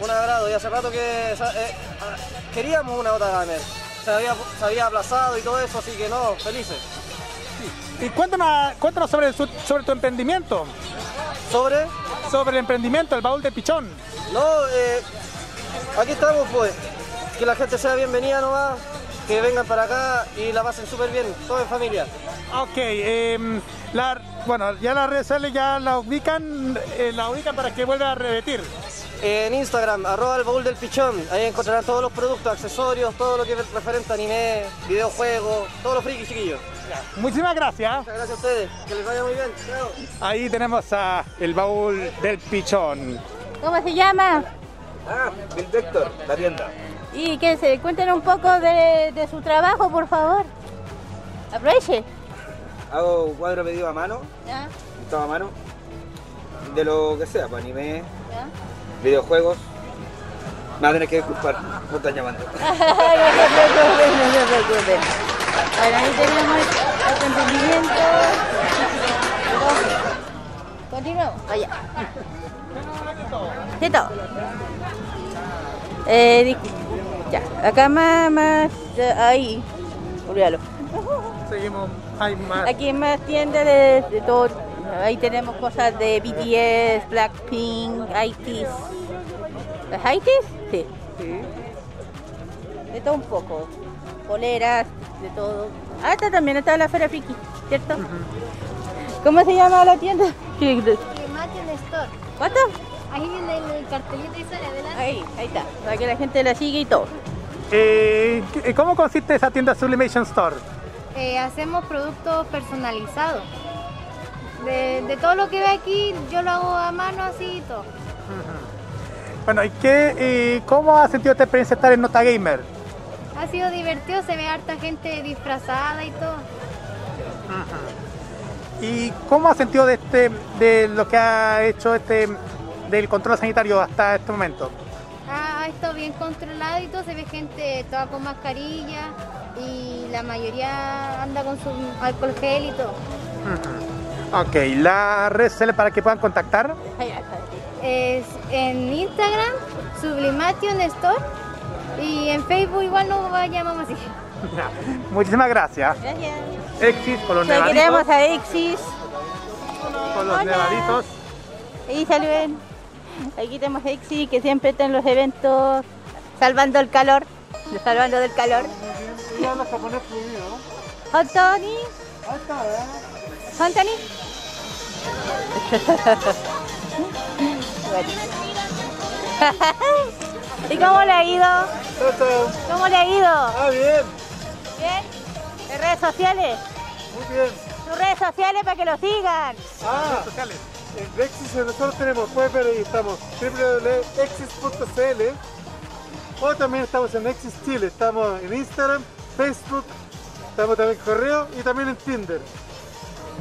N: Un agrado. Y hace rato que eh, ah, queríamos una otra gamer. Se había, se había aplazado y todo eso, así que no, felices.
D: Y cuéntanos, cuéntanos sobre, su- sobre tu emprendimiento.
N: ¿Sobre?
D: Sobre el emprendimiento, el baúl de pichón.
N: No, eh, aquí estamos pues. Que la gente sea bienvenida nomás. Que vengan para acá y la pasen súper bien, todo en familia.
D: Ok, em, la- bueno, ya las redes sociales ya la ubican, eh, la ubican para que vuelva a repetir.
N: En Instagram, arroba el baúl del pichón, ahí encontrarán todos los productos, accesorios, todo lo que es referente a anime, videojuegos, todos los frikis chiquillos.
D: Muchísimas gracias.
N: Muchas gracias a ustedes, que les vaya muy bien. Chao.
D: Ahí tenemos a el baúl del pichón.
K: ¿Cómo se llama?
Q: Ah, Bill Vector, la tienda.
K: Y que se cuenten un poco de, de su trabajo, por favor. Aproveche.
Q: Hago cuadro pedido a mano,
K: ¿Ya?
Q: pintado a mano, de lo que sea, pues anime,
K: ¿Ya?
Q: videojuegos. Me va a tener que disculpar, me están llamando.
K: no se preocupen, no se preocupen. Bueno, ahí tenemos otro emprendimiento. Continuamos. Eh, di- ya, acá más, más, ahí, olvídalo.
D: Seguimos, hay más.
K: Aquí hay más tiendas de, de todo. Ahí tenemos cosas de BTS, Blackpink, ITs. ¿Las ITs? Sí. De todo un poco. Poleras, de todo. Ah, esta también está la Feria Friki, ¿cierto? ¿Cómo se llama la tienda?
R: Store.
K: ¿Cuánto?
R: Ahí viene el cartelito y sale adelante.
K: Ahí, ahí está. Para que la gente la siga y todo.
D: Eh, ¿qué- ¿Cómo consiste esa tienda Sublimation Store?
R: Eh, hacemos productos personalizados. De, de todo lo que ve aquí, yo lo hago a mano así y todo.
D: Bueno, ¿y qué, eh, cómo has sentido esta experiencia de estar en Nota Gamer?
R: Ha sido divertido, se ve harta gente disfrazada y todo.
D: ¿Y cómo has sentido de, este, de lo que ha hecho este del control sanitario hasta este momento?
R: Ha, ha estado bien controlado y todo, se ve gente toda con mascarilla y la mayoría anda con su alcohol gel y todo.
D: Ok, la red social para que puedan contactar.
R: Es en Instagram, Sublimation Store y en Facebook igual nos llamamos así.
D: Muchísimas gracias.
K: Gracias.
D: Exis con los
K: Aquí
D: nevaditos.
K: a Exis.
D: Con los
K: Hola.
D: nevaditos.
K: Ahí saluden. Aquí tenemos a Exis que siempre está en los eventos salvando el calor. Salvando del calor. Anthony. Anthony. ¿Y cómo le ha ido? ¿Cómo le ha ido?
M: Ah, bien.
K: ¿Bien? ¿En redes sociales?
M: Muy bien.
K: Sus redes sociales para que lo sigan.
M: Ah, en Exis nosotros tenemos, puedes ver ahí estamos, www.exis.cl o también estamos en Exis Chile, estamos en Instagram Facebook, estamos también en correo y también en Tinder.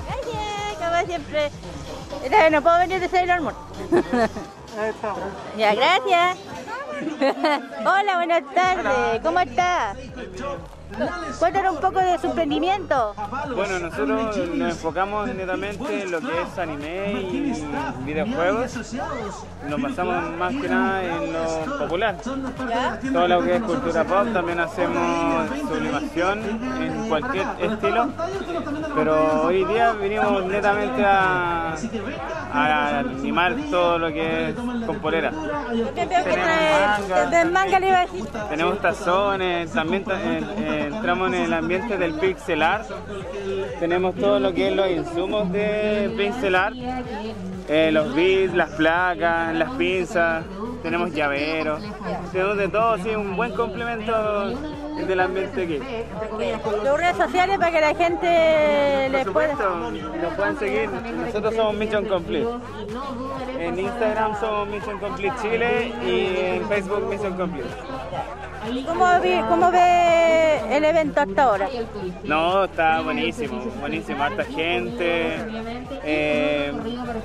K: Gracias, como siempre. No puedo venir de Sailor Moon. Ya, gracias. Hola, buenas tardes. ¿Cómo está? Cuéntanos un poco de su emprendimiento.
S: Bueno, nosotros nos enfocamos netamente en lo que es anime y videojuegos. Nos basamos más que nada en lo popular. Todo lo que es cultura pop, también hacemos sublimación en cualquier estilo. Pero hoy día venimos netamente a, a animar todo lo que es con polera.
K: Del manga.
S: Tenemos tazones, también ta- eh, entramos en el ambiente del pixel art. Tenemos todo lo que es los insumos de pixel art, eh, los bits, las placas, las pinzas, tenemos llaveros, tenemos de todo, sí, un buen complemento del ambiente geek.
K: Tus redes sociales para que la gente les pueda.
S: Nos pueden seguir, nosotros somos Mission Complete. En Instagram somos Mission Complete Chile y en Facebook Mission Complete.
K: ¿Cómo, vi- ¿Cómo ve el evento hasta ahora?
S: No, está buenísimo, buenísimo, harta gente, eh,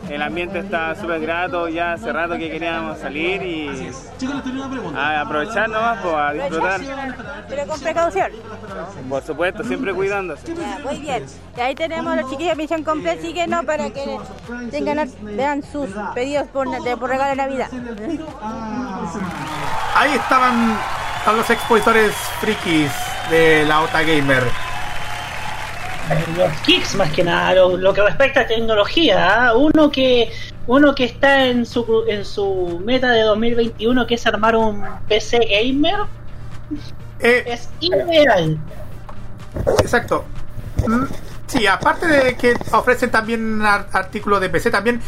S: el ambiente está súper grato, ya hace rato que queríamos salir y a aprovechar nomás, pues, a disfrutar,
K: Pero con precaución.
S: por supuesto, siempre cuidándose.
K: Ya, muy bien. Y ahí tenemos a los chiquillos de Misión Completa, síguenos para que tengan, vean sus pedidos por, de, por regalo de Navidad.
D: Ahí estaban a los expositores frikis de la OTA Gamer.
F: los kicks más que nada, lo, lo que respecta a tecnología, ¿ah? uno que uno que está en su en su meta de 2021 que es armar un PC gamer es ideal.
D: Exacto. Mm, Sí, aparte de que ofrecen también ar- artículos de PC, también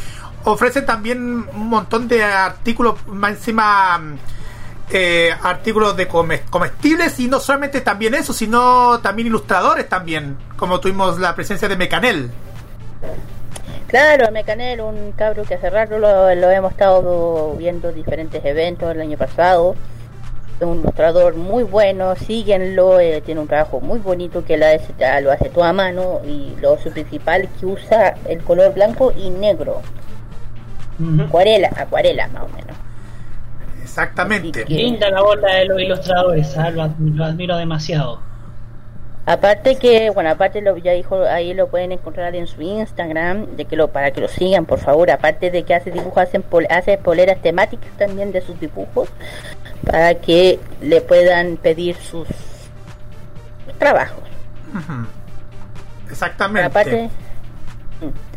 D: ofrecen también un montón de artículos más encima eh, artículos de come- comestibles y no solamente también eso, sino también ilustradores también, como tuvimos la presencia de Mecanel.
E: Claro, Mecanel, un cabro que hace rato lo, lo hemos estado viendo en diferentes eventos el año pasado. Es un ilustrador muy bueno, síguenlo, eh, tiene un trabajo muy bonito que la hace- lo hace todo a mano y lo su principal que usa el color blanco y negro. Acuarela, acuarela más o menos.
D: Exactamente.
F: Linda la bola de los ilustradores, ¿ah? lo, admi- lo admiro demasiado.
E: Aparte que, bueno, aparte lo ya dijo, ahí lo pueden encontrar en su Instagram, de que lo para que lo sigan, por favor. Aparte de que hace dibujos, hacen pol- hace poleras temáticas también de sus dibujos, para que le puedan pedir sus trabajos.
D: Exactamente.
E: Aparte, mm.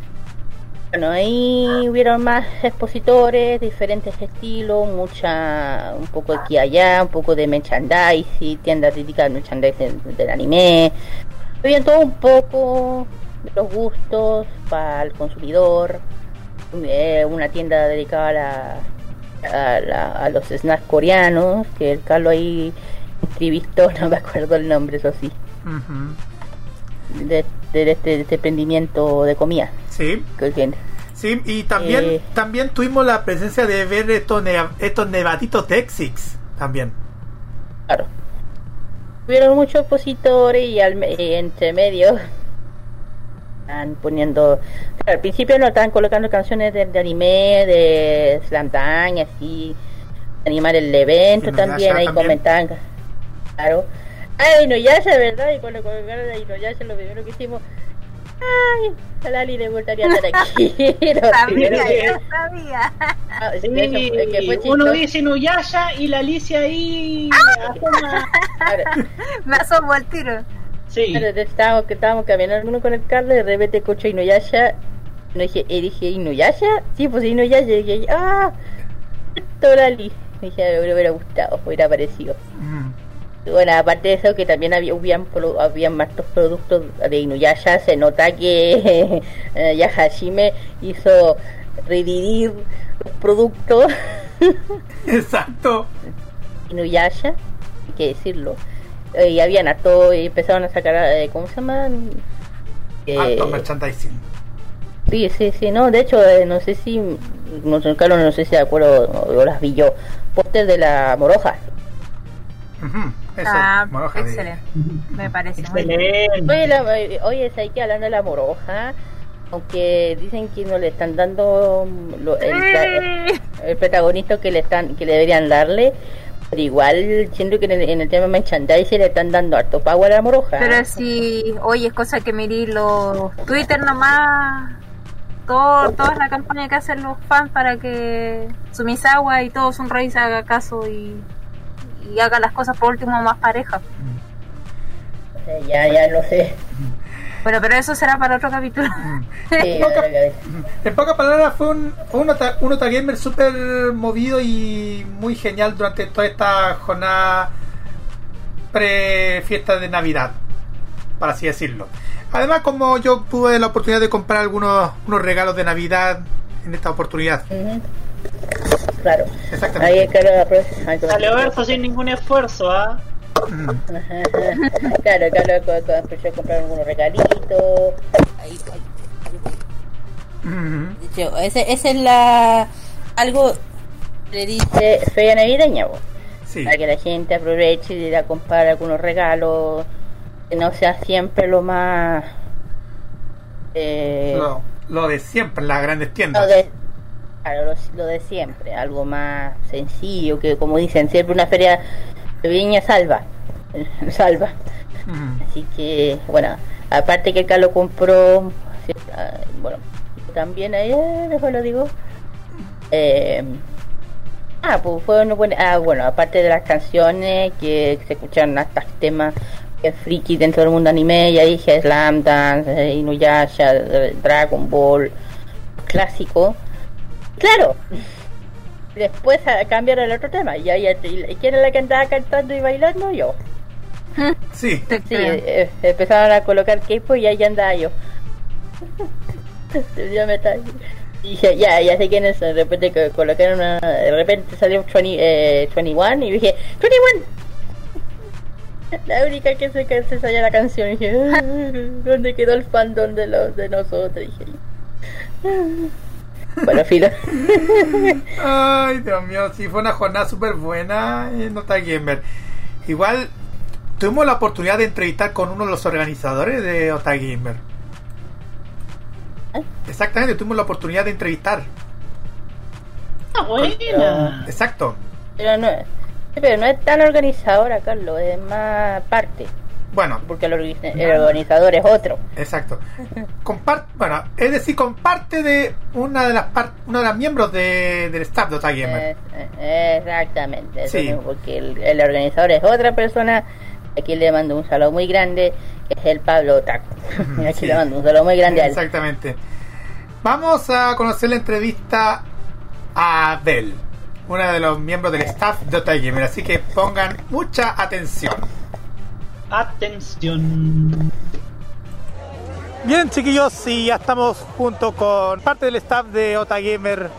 E: Bueno, ahí hubieron más expositores, diferentes estilos, mucha, un poco de aquí y allá, un poco de merchandising, tiendas dedicadas al merchandising del, del anime. Había todo un poco de los gustos para el consumidor, eh, una tienda dedicada a, la, a, la- a los snacks coreanos, que el Carlos ahí entrevistó, no me acuerdo el nombre, eso sí. De, de este, de este emprendimiento de comida.
D: Sí.
E: Que tiene.
D: Sí, y también,
E: Eh.
D: también tuvimos la presencia de ver estos, ne- estos nevaditos Texix también.
E: Claro. Hubieron muchos opositores y al, y entre medio están poniendo. claro, al principio no estaban colocando canciones de, de anime, de Slam Dunk, así. Animar el evento también, ahí
D: también.
E: comentaban. Claro. Ay, Inuyasha, ¿verdad? Y cuando colocaron a Inuyasha, lo primero que hicimos. Ay, a Lali le gustaría estar aquí. Lo que-
G: Sabía, yo sabía.
E: Ah, sí,
F: Sí,
E: eso, es que fue
F: uno dice Inuyasha y la Alicia ahí asoma-
G: Me asomo al tiro.
F: Sí.
E: Entonces estábamos, que estábamos caminando uno con el Carlos y de repente escucho Inuyasha. No dije, y dije, ¿Inuyasha? Sí, pues Inuyasha. Y dije, ¡ah! Torali. Me dije, me hubiera gustado, hubiera parecido. Y bueno, aparte de eso, que también había, habían, habían más productos de Inuyasha. Se nota que eh, Yahashime hizo revivir los productos.
D: Exacto.
E: Inuyasha, hay que decirlo. Eh, y habían harto, y empezaron a sacar, eh, ¿cómo se llaman? Eh,
D: merchandising.
E: Sí, sí, sí, no, de hecho, eh, no sé si, no sé, Carlos, no sé si de acuerdo, o, o las vi yo, póster de la moroja.
D: Ujú, Eso,
G: Ah,
D: moroja de-
G: excelente. Me parece muy bien.
E: Excelente. Oye, oye, ¿sabes que hablando de la moroja? Aunque dicen que no le están dando lo- el, el protagonista que le están que le deberían darle, pero igual siento que en el, en el tema merchandising le están dando harto power a la moroja.
G: Pero si, oye, es cosa que miré los Twitter nomás, todo, toda la campaña que hacen los fans para que Sumisawa y todo Sunrise haga caso y, y haga las cosas por último más pareja.
E: Ya, ya no sé.
G: Bueno, pero eso será para otro capítulo.
E: Sí,
D: poca- En pocas palabras, fue un, fue un, ota- un Otagamer súper movido y muy genial durante toda esta jornada pre-fiesta de Navidad, para así decirlo. Además, como yo tuve la oportunidad de comprar algunos unos regalos de Navidad en esta oportunidad.
E: Claro.
D: Exactamente.
E: Ahí es que lo aprovecha-
F: Salió verso sin ningún esfuerzo, ¿ah?
E: claro, claro, co- empecé a comprar algunos regalitos. Ahí, ahí, ahí. De hecho, ese, ese es la algo le dice feria navideña, po. para que la gente aproveche y ir a comprar algunos regalos, que no sea siempre lo más eh,
D: Lo, lo de siempre en las grandes tiendas.
E: lo de, claro, lo, de siempre, algo más sencillo, que como dicen, siempre una feria de viña salva, salva. Así que, bueno, aparte que acá lo compró, ah, bueno, también ayer, después lo digo. Eh, ah, pues fue una buena, ah, bueno, aparte de las canciones que se escucharon hasta temas que friki dentro del mundo anime, ya dije Slam Dance, eh, Inuyasha, eh, Dragon Ball, clásico. Claro, después a cambiar el otro tema, y ¿quién era la que andaba cantando y bailando? Yo.
D: Sí.
E: Sí, eh, empezaron a colocar K-pop y ahí andaba yo. ya me está... Y dije, ya, ya sé quién es. De repente que colocaron una... De repente salió 20, eh, 21 y dije, 21. La única que se, que se sabía la canción. Y dije, "Ah, ¿dónde quedó el fandom de, los, de nosotros? Dije, bueno, filo.
D: Ay, Dios mío, sí, fue una jornada súper buena en Nota Gamer. Igual, tuvimos la oportunidad de entrevistar con uno de los organizadores de Ota Gamer. Exactamente, tuvimos la oportunidad de entrevistar.
F: Ah, buena.
D: Exacto.
E: Pero no, pero no es tan organizadora, Carlos, es más parte.
D: Bueno.
E: Porque el, organi- el organizador es otro.
D: Exacto. Bueno, es decir, comparte de una de las una de las miembros de, del staff de Ota Gamer.
E: Eh, Exactamente, eso
D: Sí.
E: mismo, porque el, el organizador es otra persona. Aquí le mando un saludo muy grande, que es el Pablo Otaku. Aquí
D: Sí.
E: le mando un saludo muy grande a él.
D: Exactamente. Vamos a conocer la entrevista a Abel, una de los miembros del staff de Ota Gamer, así que pongan mucha atención.
F: Atención.
D: Bien, chiquillos, y ya estamos junto con parte del staff de Ota Gamer,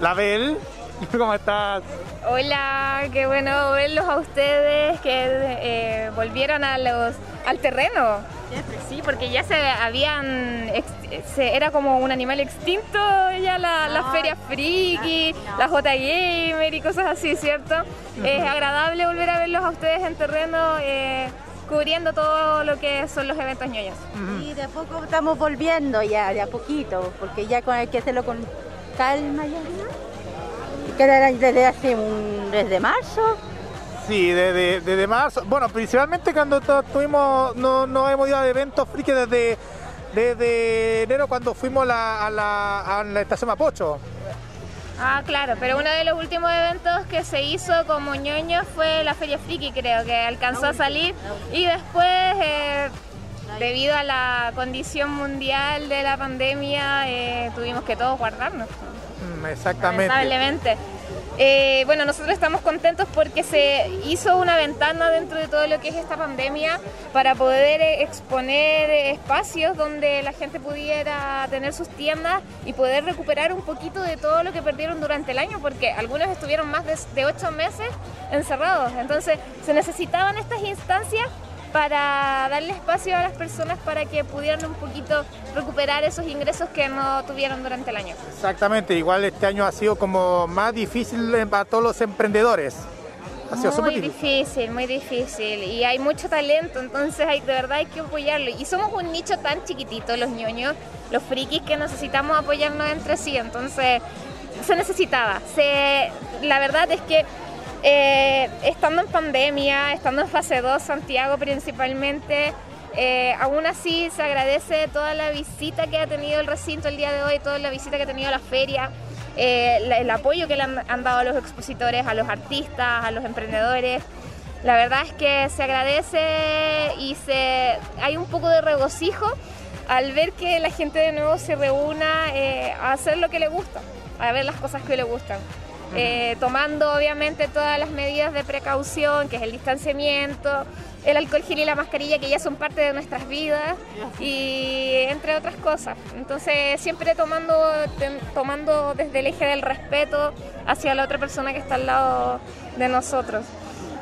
D: la Bel. ¿Cómo estás?
T: Hola, qué bueno verlos a ustedes que eh, volvieron a los al terreno. Sí, porque ya se habían ex- se- era como un animal extinto ya la, la feria friki, la J Gamer y cosas así, ¿cierto? Es agradable volver a verlos a ustedes en terreno eh, cubriendo todo lo que son los eventos ñoños.
K: Y de a poco estamos volviendo ya, de a poquito, porque ya con, hay que hacerlo con calma ya. ¿no? Que era desde hace un, desde marzo.
D: Sí, desde, desde marzo. Bueno, principalmente cuando tuvimos, no, no hemos ido a eventos friki desde, desde enero cuando fuimos la- a, la, a la estación Mapocho.
T: Ah, claro, pero uno de los últimos eventos que se hizo como ñoño fue la Feria Friki, creo, que alcanzó a salir y después, eh, debido a la condición mundial de la pandemia, eh, tuvimos que todos guardarnos.
D: Mm, Exactamente.
T: Lamentablemente. Eh, bueno, nosotros estamos contentos porque se hizo una ventana dentro de todo lo que es esta pandemia para poder eh, exponer espacios donde la gente pudiera tener sus tiendas y poder recuperar un poquito de todo lo que perdieron durante el año, porque algunos estuvieron más de ocho meses encerrados. Entonces, se necesitaban estas instancias para darle espacio a las personas para que pudieran un poquito recuperar esos ingresos que no tuvieron durante el año.
D: Exactamente, igual este año ha sido como más difícil para todos los emprendedores. Ha sido
T: Muy
D: difícil.
T: difícil, muy difícil. Y hay mucho talento, entonces hay, de verdad hay que apoyarlo. Y somos un nicho tan chiquitito, los ñoños, los frikis, que necesitamos apoyarnos entre sí. Entonces, se necesitaba. Se, la verdad es que eh, estando en pandemia, estando en fase 2, Santiago principalmente, eh, aún así se agradece toda la visita que ha tenido el recinto el día de hoy, toda la visita que ha tenido la feria, eh, el apoyo que le han, han dado a los expositores, a los artistas, a los emprendedores. La verdad es que se agradece y se, hay un poco de regocijo al ver que la gente de nuevo se reúna eh, a hacer lo que le gusta, a ver las cosas que le gustan. Eh, tomando obviamente todas las medidas de precaución, que es el distanciamiento, el alcohol gel y la mascarilla, que ya son parte de nuestras vidas, y entre otras cosas. Entonces, siempre tomando, tomando desde el eje del respeto hacia la otra persona que está al lado de nosotros.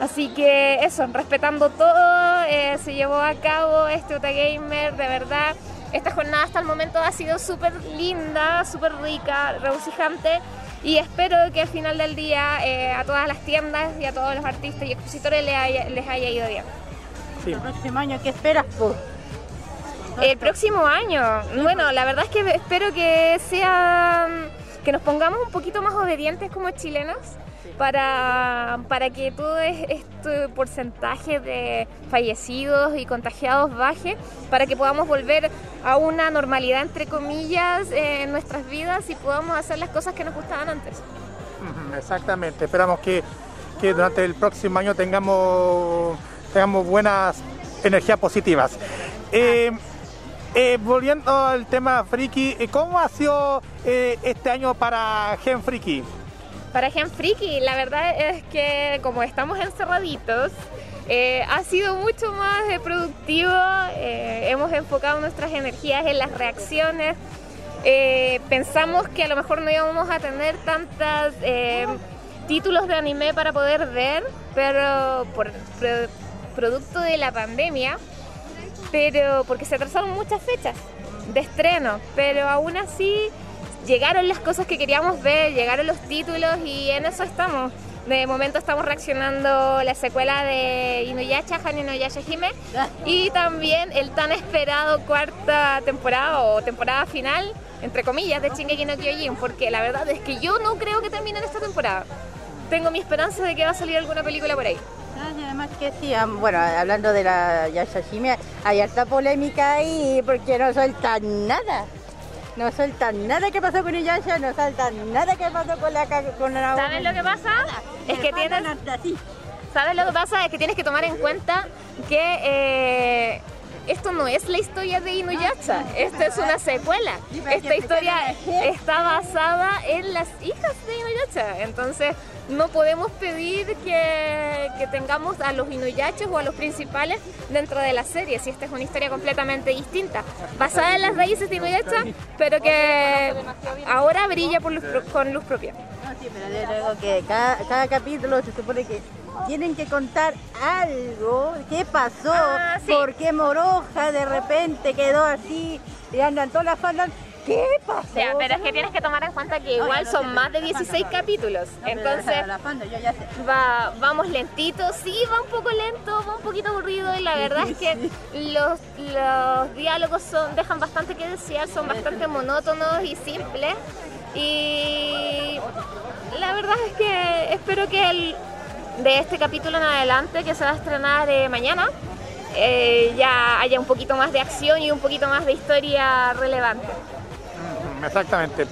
T: Así que eso, respetando todo, eh, se llevó a cabo este Uta Gamer, de verdad. Esta jornada hasta el momento ha sido súper linda, súper rica, regocijante. Y espero que al final del día eh, a todas las tiendas y a todos los artistas y expositores les haya, les haya ido bien.
K: El próximo año, ¿qué esperas, po?
T: El próximo año, bueno, la verdad es que espero que sea que nos pongamos un poquito más obedientes como chilenos para, para que todo es- este porcentaje de fallecidos y contagiados baje, para que podamos volver a una normalidad entre comillas en nuestras vidas y podamos hacer las cosas que nos gustaban antes.
D: Exactamente, esperamos que, que durante el próximo año tengamos, tengamos buenas energías positivas. Eh, eh, volviendo al tema friki, eh, ¿cómo ha sido eh, este año para Gen Friki?
T: Para Gen Friki, la verdad es que como estamos encerraditos, eh, ha sido mucho más eh, productivo. eh, hemos enfocado nuestras energías en las reacciones. eh, pensamos que a lo mejor no íbamos a tener tantos títulos de anime para poder ver, pero por pro- producto de la pandemia, pero porque se atrasaron muchas fechas de estreno, pero aún así llegaron las cosas que queríamos ver, llegaron los títulos y en eso estamos. De momento estamos reaccionando la secuela de Inuyasha, Han Inuyasha Hime y también el tan esperado cuarta temporada o temporada final, entre comillas, de Shingeki no Kyojin, porque la verdad es que yo no creo que termine esta temporada. Tengo mi esperanza de que va a salir alguna película por ahí.
K: Ah, y además que sí, bueno, hablando de la Yashashime, hay harta polémica ahí porque no sueltan nada. No sueltan nada que pasó con Yasha, no sueltan nada que pasó con la con la
T: ¿Sabes lo que pasa? Es que tienes. ¿Sabes lo que pasa? Es que tienes que tomar en cuenta que eh, esto no es la historia de Inuyasha, esta es una secuela. Esta historia está basada en las hijas de Inuyasha, entonces no podemos pedir que, que tengamos a los Inuyachas o a los principales dentro de la serie, si esta es una historia completamente distinta, basada en las raíces de Inuyasha, pero que ahora brilla por luz pro- con luz propia.
K: No, sí, pero yo digo que cada, cada capítulo se supone que tienen que contar algo, qué pasó,
T: Ah,
K: por qué Moroja de repente quedó así y andan todas las fandas. ¿Qué pasó?
T: Ya, pero es que tienes que tomar en cuenta que igual
K: no
T: son más de
K: la fanda,
T: 16
K: no.
T: capítulos. Entonces, va, vamos lentitos, sí, va un poco lento, va un poquito aburrido y la verdad es que los, los diálogos son, dejan bastante que desear, son bastante monótonos y simples. Y la verdad es que espero que el- de este capítulo en adelante, que se va a estrenar eh, mañana, eh, ya haya un poquito más de acción y un poquito más de historia relevante.
D: Exactamente.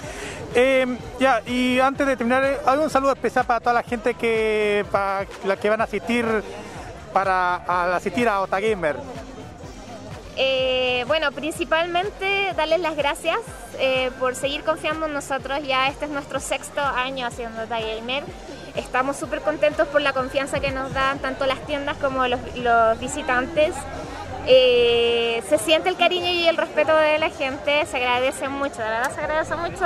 D: Eh, ya, y antes de terminar, eh, hay un saludo especial para toda la gente que, para la que van a asistir para al asistir a Otagamer.
T: Eh, bueno, principalmente darles las gracias eh, por seguir confiando en nosotros. Ya este es nuestro sexto año haciendo Gamer. Estamos súper contentos por la confianza que nos dan tanto las tiendas como los, los visitantes. Eh, se siente el cariño y el respeto de la gente, se agradece mucho, de verdad se agradece mucho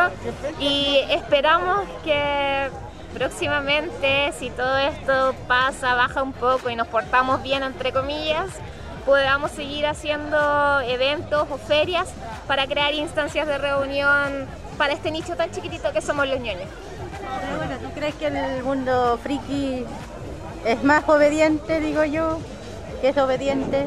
T: y esperamos que próximamente, si todo esto pasa, baja un poco y nos portamos bien, entre comillas, podamos seguir haciendo eventos o ferias para crear instancias de reunión para este nicho tan chiquitito que somos los ñoños.
K: Pero bueno, ¿tú crees que el mundo friki es más obediente, digo yo, que es obediente.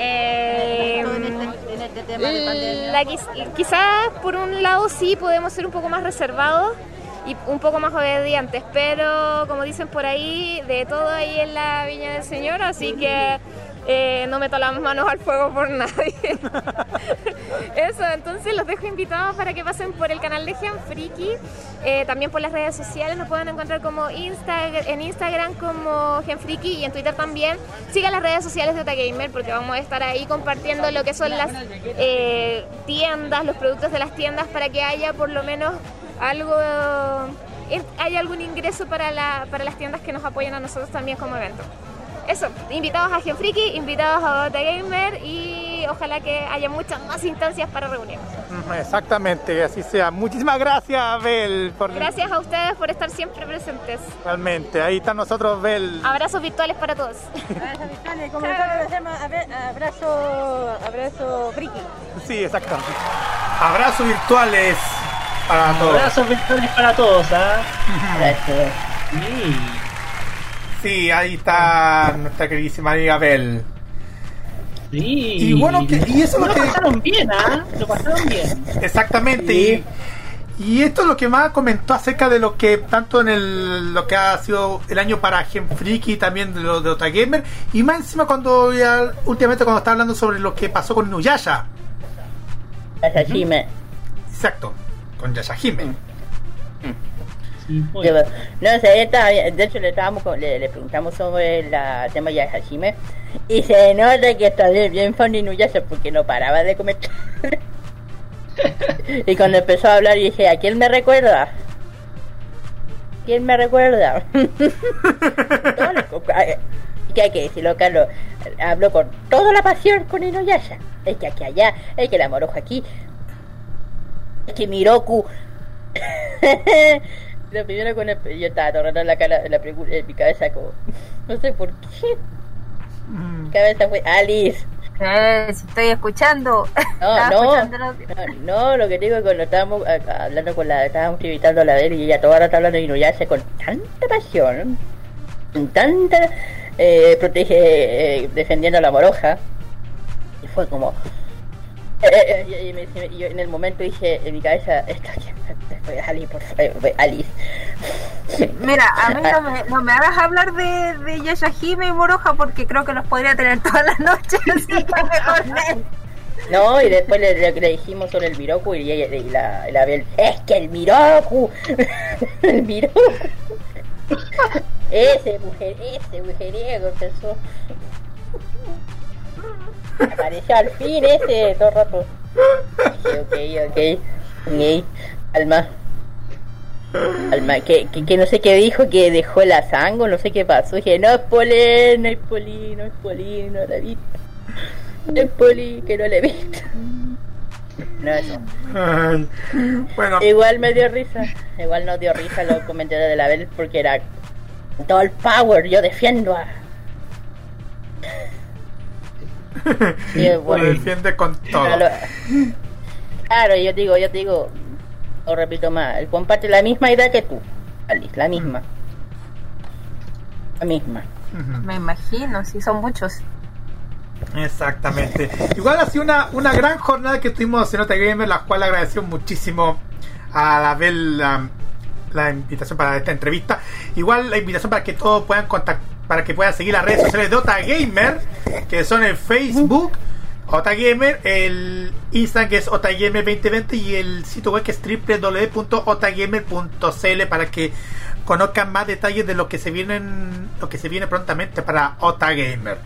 T: Eh,
K: en, este, este tema de pandemia.
T: la quiz- quizás por un lado sí podemos ser un poco más reservados y un poco más obedientes, pero como dicen por ahí, de todo ahí en la viña del Señor, así que eh, no meto las manos al fuego por nadie. Eso, entonces los dejo invitados para que pasen por el canal de Gen Friki, eh, también por las redes sociales, nos pueden encontrar como Insta- en Instagram como Gen Friki y en Twitter también. Sigan las redes sociales de Otagamer porque vamos a estar ahí compartiendo lo que son las eh, tiendas, los productos de las tiendas para que haya por lo menos algo, eh, haya algún ingreso para, la, para las tiendas que nos apoyan a nosotros también como evento. Eso, invitados a Gen Friki, invitados a Otagamer y ojalá que haya muchas más instancias para reunirnos.
D: Exactamente, que así sea. Muchísimas gracias, Bel, por
T: Gracias a ustedes por estar siempre presentes.
D: realmente. Ahí están nosotros, Bel.
T: Abrazos virtuales para todos.
K: Dale, como nosotros lo abra- abrazo, abrazo friki.
D: Sí, exactamente. Abrazos virtuales para todos.
F: Abrazos virtuales para todos, ¿ah? Sí.
D: Sí, ahí está nuestra queridísima amiga Bel.
F: Sí.
D: Y bueno, que, y eso es
F: lo
D: lo que.
F: pasaron bien, ¿ah? Lo pasaron bien.
D: Exactamente. Y, y esto es lo que más comentó acerca de lo que, tanto en el, lo que ha sido el año para Gen Freaky y también de lo de Otagamer. Y más encima, cuando ya, últimamente, cuando estaba hablando sobre lo que pasó con Inuyasha.
E: Yashahime.
D: Exacto, con Yashahime.
E: No sé, estaba bien. de hecho le, estábamos, con- le, le preguntamos sobre la- el tema de Yashahime y se nota que está bien, bien fan de Inuyasha porque no paraba de comentar. y cuando empezó a hablar dije, ¿a quién me recuerda? ¿Quién me recuerda? ¿Y qué hay que decirlo, Carlos? Hablo con toda la pasión con Inuyasha. Es que aquí allá, es que la moroja aquí, es que Miroku Lo primero con el, yo estaba tornando la cara, la en mi cabeza como, no sé por qué. Mi cabeza fue Alice.
G: Eh, si estoy escuchando.
E: No, no,
G: escuchando
E: no, no, lo que digo es cuando estábamos hablando con la, estábamos entrevistando a la Bel y ella toda la está hablando de Inuyasha con tanta pasión, con tanta eh, protege, eh, defendiendo a la moroja, y fue como, eh, eh, eh, y, me- y yo en el momento dije en mi cabeza, esto fue Alice, por favor, Alice.
G: Mira, a mí no me, no me hagas hablar de, de Yashahime y Moroja porque creo que los podría tener todas las noches, así que mejor no.
E: Y después le, le- le dijimos sobre el Miroku y, ella, y la, la es que el Miroku, el Miroku, ese mujer, ese mujeriego empezó. Apareció al fin ese todo rato. Dije, ok, ok, ok, Alma. Alma, que, que, que no sé qué dijo, que dejó la sangre, no sé qué pasó. Dije, no es Poli, no es Poli, no es Poli, no la he visto. No es Poli, que no la he visto. No, eso.
D: Ay, bueno.
E: Igual me dio risa. Igual no dio risa los comentarios de la Bel porque era todo el power, yo defiendo a. Y es
D: Lo defiende con todo.
E: Claro, claro, yo digo, yo te digo, lo repito más, él comparte la misma idea que tú, Alice, la misma. La misma.
G: Me imagino, si son muchos.
D: Exactamente. Igual ha sido una, una gran jornada que tuvimos en Nota Gamer, la cual agradeció muchísimo a la Bel la, la invitación para esta entrevista. Igual la invitación para que todos puedan contactar, para que puedan seguir las redes sociales de Ota Gamer, que son el Facebook, Ota Gamer, el Instagram que es Otagamer 2020 y el sitio web que es www.otagamer.cl para que conozcan más detalles de lo que se vienen, lo que se viene prontamente para Ota Gamer.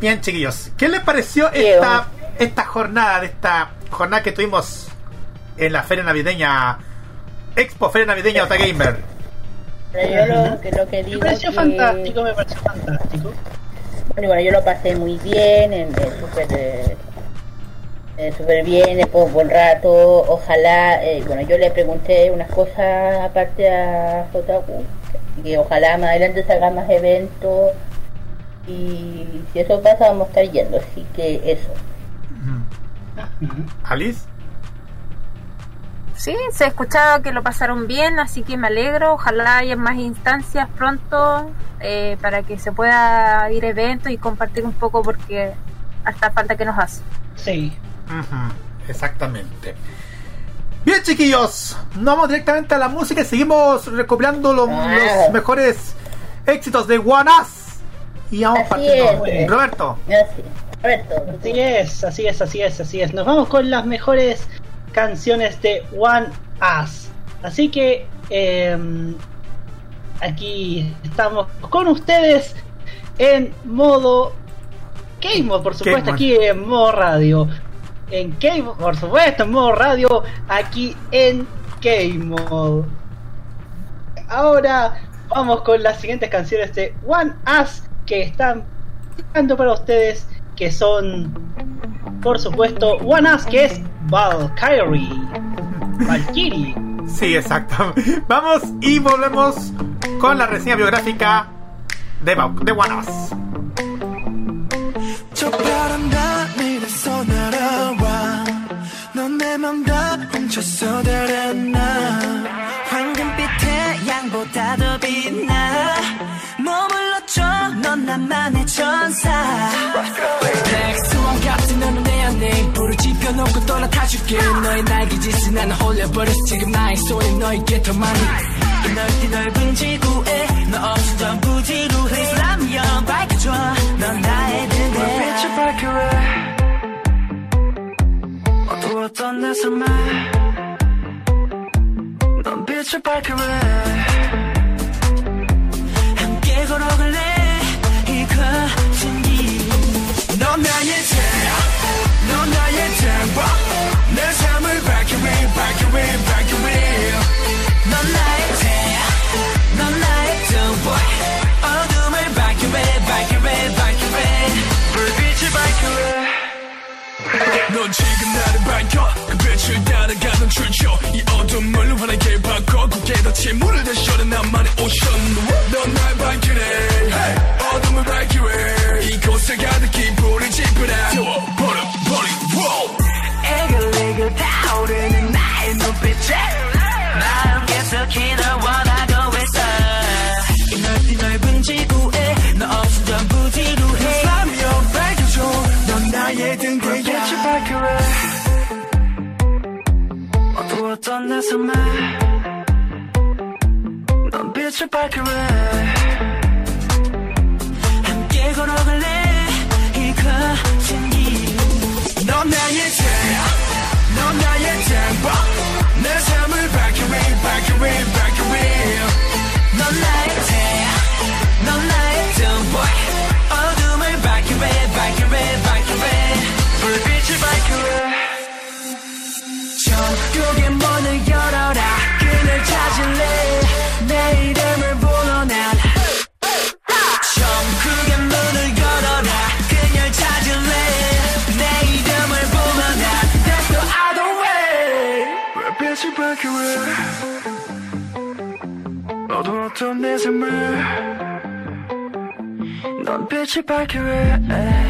D: Bien, chiquillos, ¿qué les pareció esta, esta jornada, de esta jornada que tuvimos en la feria navideña, Expo Feria Navideña Ota Gamer?
E: Pero yo lo, que, lo que digo
F: Me pareció
E: que-
F: fantástico, me pareció fantástico.
E: Bueno, bueno, yo lo pasé muy bien, en, en súper eh, eh, súper bien, después un buen rato, ojalá, eh, bueno, yo le pregunté unas cosas aparte a Jotaku, que ojalá más adelante se hagan más eventos y si eso pasa vamos a estar yendo, así que eso.
D: ¿Alice?
G: Sí, se escuchaba que lo pasaron bien, así que me alegro. Ojalá haya más instancias pronto eh, para que se pueda ir a eventos y compartir un poco porque hasta falta que nos hace.
F: Sí.
D: Exactamente. Bien, chiquillos, nos vamos directamente a la música y seguimos recopilando lo-
E: Ah.
D: los mejores éxitos de Us. Y vamos
E: Así
D: partiendo.
E: es.
D: Roberto.
F: Así es, así es, así es, así es. Nos vamos con las mejores canciones de One Us. Así que em, aquí estamos con ustedes en modo Game Mode, por supuesto,
D: Game
F: aquí en modo radio. En Game Mode, por supuesto, en modo radio, aquí en Game Mode. Ahora vamos con las siguientes canciones de One Us que están para ustedes, que son, por supuesto, One Us, que es Valkyrie. Valkyrie.
D: Sí, exacto. Vamos y volvemos con la reseña biográfica de, Ba- de One Us.
I: 저 파란 하늘에서 날아와 넌 내 맘 다 훔쳤어 달아나 황금빛 태양보다 더 빛나 머물렀죠? 넌 나만의 천사. 백수왕 같은 너는 내 안에. 불을 지펴놓고 떠나 타줄게. 너의 날개짓은 나는 홀려버렸어. 지금 나의 손이 너에게 더 많이. 이 넓디 넓은 지구에 너 없이 전부 지루해. 있으면 밝혀줘. 넌 나의 등대. 빛을 밝혀해 어두웠던 내 삶에 넌 빛을 밝혀해 출처 이 어둠을 환하게 바꿔 굳게 닫힌 문을 열어 나만의 오션. 넌날 밝히네. Hey. 어둠을 밝히네 이곳에 가득히 불을 지펴라 태워버려 버리 애글애글 타오르는 나의 눈빛에 마음 계속히 널원 어두웠던 내 삶에 넌 빛을 밝혀라 함께 걸어갈래 이 거친 길넌 나의 태양 넌 나의 tempo 내 삶을 밝혀해 밝혀해 밝혀해 넌 나의 태양 넌 나의 tempo 어둠을 밝혀해 밝혀해 밝혀해 불빛을 밝혀해 넌빛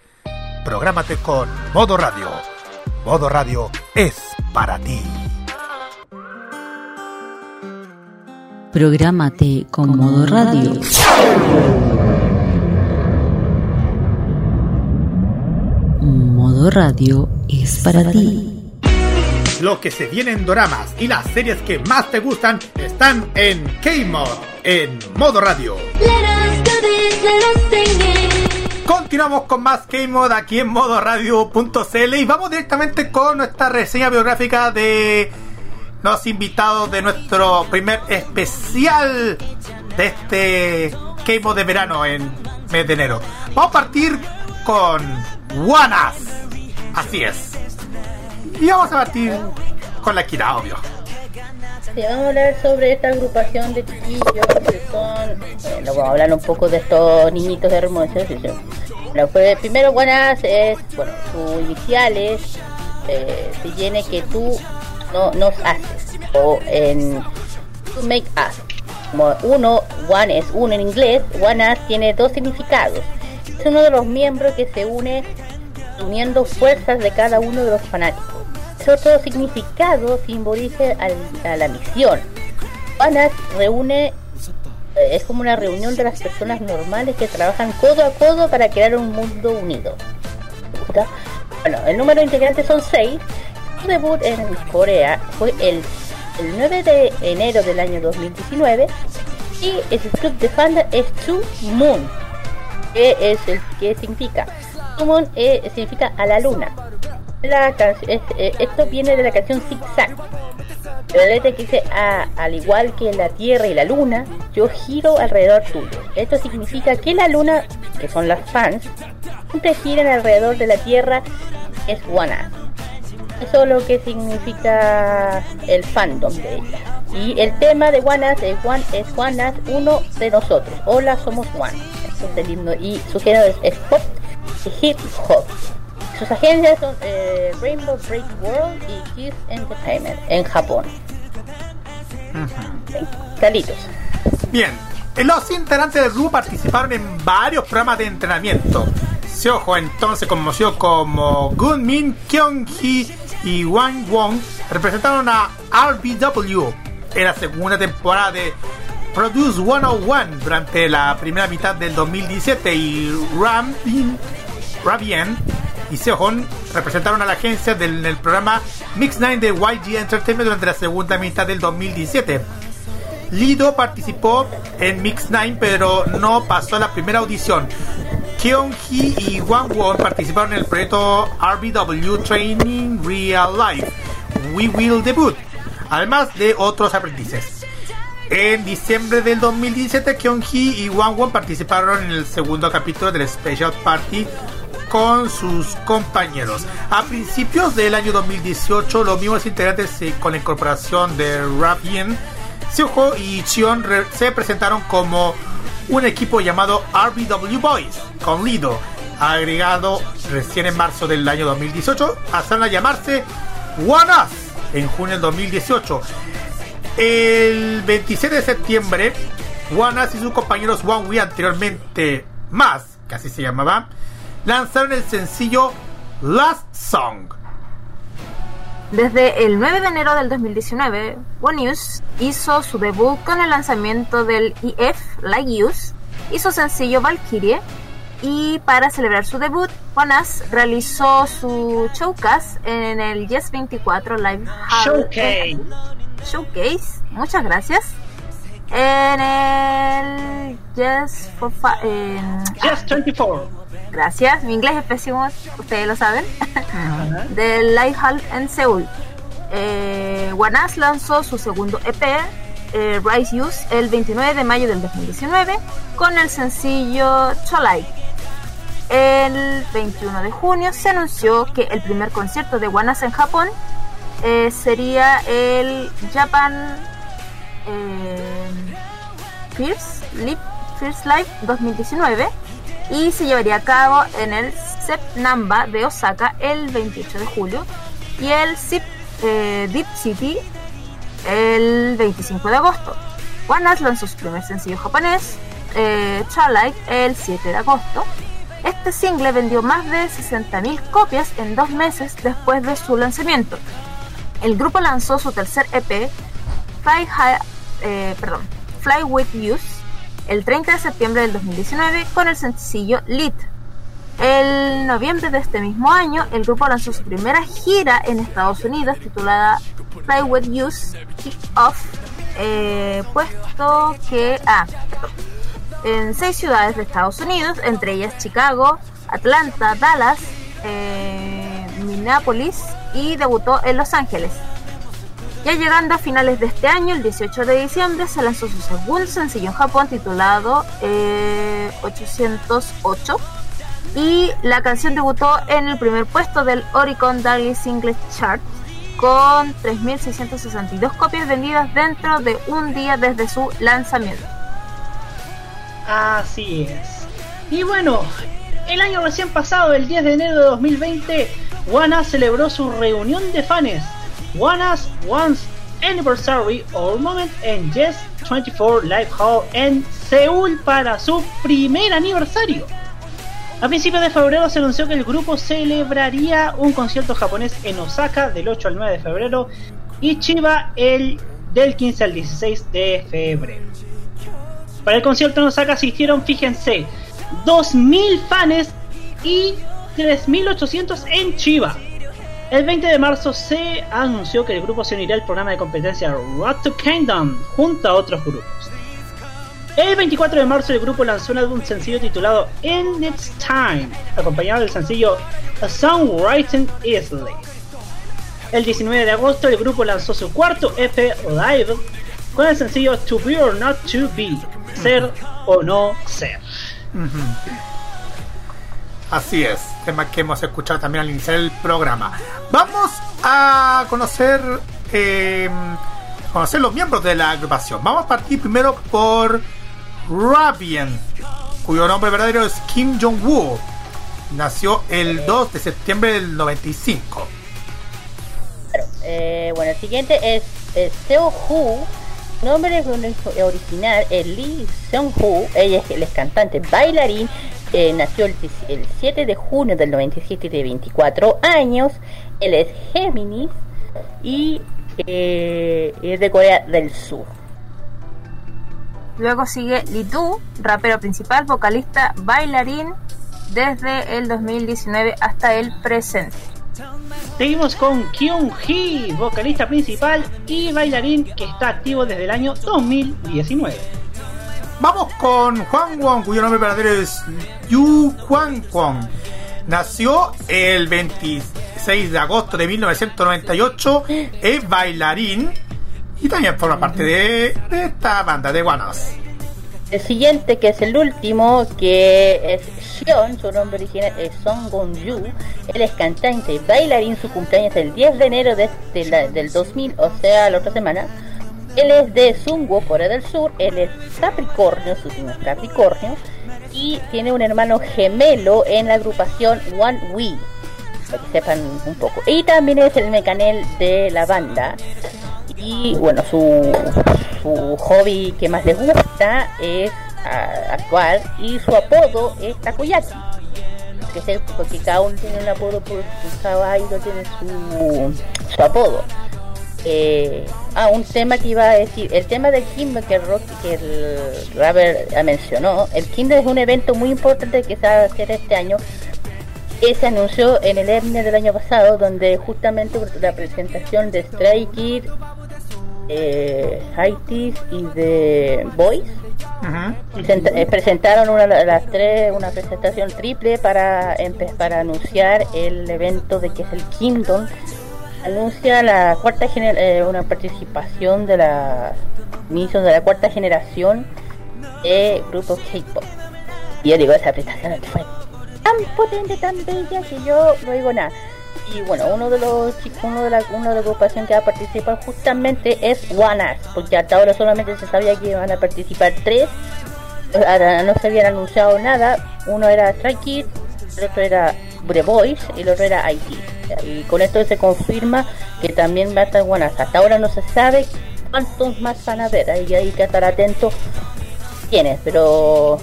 D: Prográmate con Modo Radio. Modo Radio es para ti.
U: Prográmate con Modo Radio. Modo Radio es para ti.
D: Lo que se viene en doramas y las series que más te gustan están en K-Mod, en Modo Radio. Continuamos con más K-Mod aquí en modoradio.cl y vamos directamente con nuestra reseña biográfica de los invitados de nuestro primer especial de este K-Mod de verano en mes de enero. Vamos a partir con Wanas. Así es. Y vamos a partir con la Kira, obvio.
E: Vamos a hablar sobre esta agrupación de chiquillos que son. Bueno, vamos a hablar un poco de estos niñitos hermosos. sí. Bueno, pues primero, buenas es. Bueno, sus iniciales eh, se tiene que tú no nos haces. O en. To make us. Como uno, one es uno en inglés, one tiene dos significados. Es uno de los miembros que se une uniendo fuerzas de cada uno de los fanáticos. Otro significado simboliza a la misión. Panas reúne, eh, es como una reunión de las personas normales que trabajan codo a codo para crear un mundo unido. Bueno, el número de integrantes son 6. Su debut en Corea fue el, el 9 de enero del año 2019 y el club de fandom es Two Moon, que es el que significa Moon eh, significa a la luna. La es- eh, esto viene de la canción Zig Zag. La letra que dice, "Ah, al igual que la Tierra y la Luna, yo giro alrededor tuyo. Esto significa que la Luna, que son las fans, siempre giran alrededor de la Tierra, es One Eso es lo que significa el fandom de ella. Y el tema de Us es One es Us, uno de nosotros. Hola, somos One. Eso es el. Y su género es, es pop y hip hop. Sus agencias son eh, Rainbow Break World y Kiss Entertainment en Japón. Calitos.
D: Bien, los integrantes del grupo participaron en varios programas de entrenamiento. Seojo, entonces conocido como Gunmin, Kyung-hee y Wang Wong, representaron a RBW en la segunda temporada de Produce 101 durante la primera mitad del 2017 y Ramin, Rabien y Seohon representaron a la agencia del, programa Mix 9 de YG Entertainment durante la segunda mitad del 2017. Lido participó en Mix 9 pero no pasó la primera audición. Kyung-hee y Wang Won participaron en el proyecto RBW Training Real Life We Will Debut, además de otros aprendices. En diciembre del 2017, Kyung-hee y Wang Won participaron en el segundo capítulo del Special Party con sus compañeros. A principios del año 2018, los mismos integrantes eh, con la incorporación de Rapien, Seoho y Chion se presentaron como un equipo llamado RBW Boys, con Lido, agregado recién en marzo del año 2018, hasta llamarse One Us en junio del 2018. El 27 de septiembre, One Us y sus compañeros One anteriormente más, que así se llamaba, lanzaron el sencillo Last Song.
G: Desde el 9 de enero del 2019, One News hizo su debut con el lanzamiento del EF Like Use y su sencillo Valkyrie. Y para celebrar su debut, One Us realizó su showcase en el Yes 24 Live Hall-
F: Showcase.
G: Showcase, muchas gracias. En el Yes for Fa- en-
F: Just 24.
G: Gracias, mi inglés es pésimo, ustedes lo saben. del Live Hall en Seúl. Eh, Wanas lanzó su segundo EP, eh, Rise Use, el 29 de mayo del 2019 con el sencillo Cholai. El 21 de junio se anunció que el primer concierto de Wanas en Japón eh, sería el Japan First, Live, First Live 2019 y se llevaría a cabo en el CEP Namba de Osaka el 28 de julio y el eh, Deep City el 25 de agosto. Us lanzó su primer sencillo japonés, eh, el 7 de agosto Este single vendió más de 60.000 copias en dos meses después de su lanzamiento. El grupo lanzó su tercer EP, Fly, High- eh, Fly With Youth, el 30 de septiembre del 2019 con el sencillo Lit. El noviembre de este mismo año, el grupo lanzó su primera gira en Estados Unidos titulada With Youth Kick Off, eh, puesto que... Ah, en seis ciudades de Estados Unidos, entre ellas Chicago, Atlanta, Dallas, eh, Minneapolis y debutó en Los Ángeles. Ya llegando a finales de este año, el 18 de diciembre, se lanzó su segundo sencillo en Japón titulado eh, 808 y la canción debutó en el primer puesto del Oricon Daily Singles Chart con 3.662 copias vendidas dentro de un día desde su lanzamiento.
F: Así es. Y bueno, el año recién pasado, el 10 de enero de 2020, Wana celebró su reunión de fans. Wana's Once Anniversary All Moment en Yes 24 Live Hall en Seúl para su primer aniversario. A principios de febrero se anunció que el grupo celebraría un concierto japonés en Osaka del 8 al 9 de febrero y Chiba el del 15 al 16 de febrero. Para el concierto en Osaka asistieron, fíjense, 2.000 fans y 3.800 en Chiba. El 20 de marzo se anunció que el grupo se unirá al programa de competencia Road to Kingdom junto a otros grupos. El 24 de marzo el grupo lanzó un álbum sencillo titulado In Its Time, acompañado del sencillo A Song Written Easily. El 19 de agosto el grupo lanzó su cuarto EP Live con el sencillo To Be or Not To Be, Ser o No Ser.
D: Así es, tema que hemos escuchado también al iniciar el programa. Vamos a conocer eh, conocer los miembros de la agrupación. Vamos a partir primero por Rabian, cuyo nombre verdadero es Kim Jong-woo. Nació el 2 de septiembre del 95.
E: Eh, bueno, el siguiente es, es Seo Hu. Su nombre original es Lee Seung Hu. Ella es, él es cantante, bailarín. Eh, nació el, 10 el 7 de junio del 97 de 24 años. Él es Géminis y eh, es de Corea del Sur.
G: Luego sigue Litu, rapero principal, vocalista, bailarín desde el 2019 hasta el presente.
F: Seguimos con Kyung Hee, vocalista principal y bailarín que está activo desde el año 2019.
D: Vamos con Juan Wong, cuyo nombre verdadero es Yu Juan Wong. Nació el 26 de agosto de 1998, es bailarín y también forma parte de, esta banda de Guanas.
E: El siguiente, que es el último, que es Xion, su nombre original es Song Gon-yu. Él es cantante y bailarín, su cumpleaños es el 10 de enero de, de la- del 2000, o sea, la otra semana. Él es de Sungwo, Corea del Sur. Él es Capricornio, su signo es Capricornio. Y tiene un hermano gemelo en la agrupación One We, para que sepan un poco. Y también es el mecanel de la banda. Y bueno, su, su hobby que más le gusta es ah, actuar y su apodo es Takoyaki. Que es el- porque cada uno tiene un apodo por su caballo, tiene su, su apodo. Eh, ah, un tema que iba a decir, el tema del Kimber que, que el rapper ah, mencionó, el Kimber es un evento muy importante que se va a hacer este año que se anunció en el EMNE del año pasado, donde justamente la presentación de Stray Kids, eh, Haitis y de Boys presenta- eh, presentaron una las tres una presentación triple para para anunciar el evento de que es el Kingdom anuncia la cuarta eh, una participación de la inicio de la cuarta generación de grupos K-pop. Y yo digo esa presentación fue tan potente tan bella que yo no digo nada. Y bueno uno de los chicos uno de la una de la agrupación que va a participar justamente es Us porque hasta ahora solamente se sabía que iban a participar tres. Ahora no se habían anunciado nada. Uno era Kids el otro era The Boys y el otro era IT y con esto se confirma que también va a estar Us hasta ahora no se sabe cuántos más van a ver ahí hay que estar atentos quiénes pero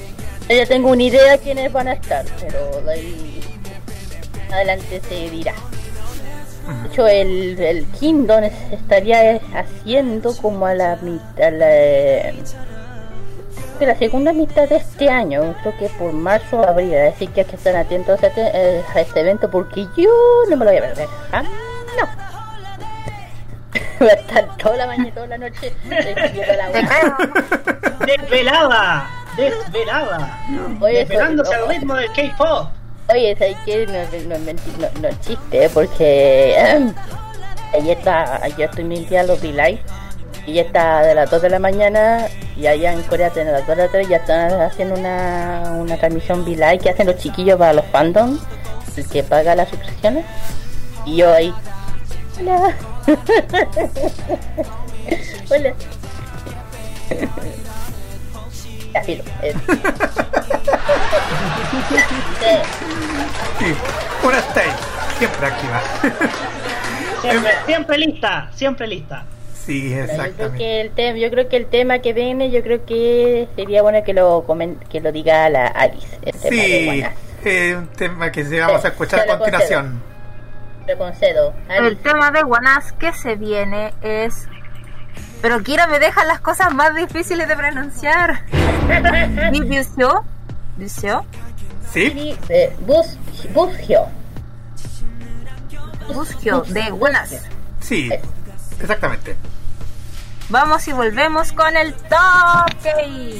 E: Ya tengo una idea de quiénes van a estar, pero de ahí adelante se dirá. De hecho, el, el Kingdom es- estaría haciendo como a la mitad, la, de la segunda mitad de este año, creo que por marzo o abril, así que hay que estar atentos a este, eh, a este evento porque yo no me lo voy a perder. ¿ah? No. Voy a estar toda la mañana y toda la noche. la.
F: Desvelada, desvelada.
E: Oye,
F: Desvelándose al ritmo del K-pop.
E: Oye, ¿sabes qué? No, no, no, no chiste, porque ayer, está, ayer estoy mintiendo los V-Live y ya está de las 2 de la mañana y allá en Corea de las 2 de la tarde ya están haciendo una, una transmisión V-Live que hacen los chiquillos para los fandoms, el que paga las suscripciones. Y yo ahí. Hola. Hola. Filo. eh.
D: Sí, una siempre activa.
F: Siempre, siempre lista, siempre lista.
D: Sí,
E: Yo creo
D: exactamente.
E: que el tema, yo creo que el tema que viene, yo creo que sería bueno que lo que lo diga la Alice. El tema de
D: Sí,
E: Guanas.
D: eh, un tema que se vamos a escuchar a continuación.
E: Lo concedo.
G: El tema de Guanás que se viene es. Pero Kira me deja las cosas más difíciles de pronunciar. Mi Busio. Busio.
D: Sí.
E: Eh, Bus, Busgio.
G: Busgio de Guanás.
D: Sí, exactamente.
G: Vamos y volvemos con el top K.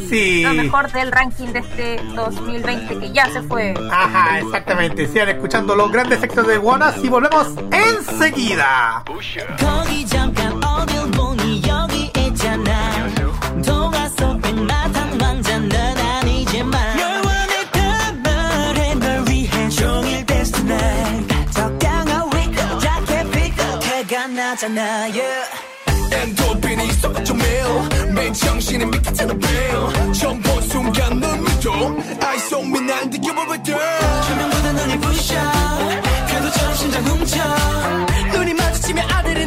D: Sí.
G: Lo mejor del ranking de este 2020 que ya se fue.
D: Ajá, exactamente. Sigan escuchando los grandes éxitos de Guanas y volvemos enseguida.
H: 거기 잠깐 어딜 보니 여기 있잖아 동화 속 백마탄 왕자 넌 아니지만 영원했단 말에 널 위해 종일 dance tonight 적당한 위크 자켓 픽업 해가 나잖아 yeah
I: 엔도핀이 쏟아져 매일 맨 정신이 미끄러는 매일 처음 본 순간 넌 믿어 Eyes on me 날 느껴볼 때
H: 조명보다 눈이 부셔. 그래도 심장 훔쳐. 눈이 마주치면 아드레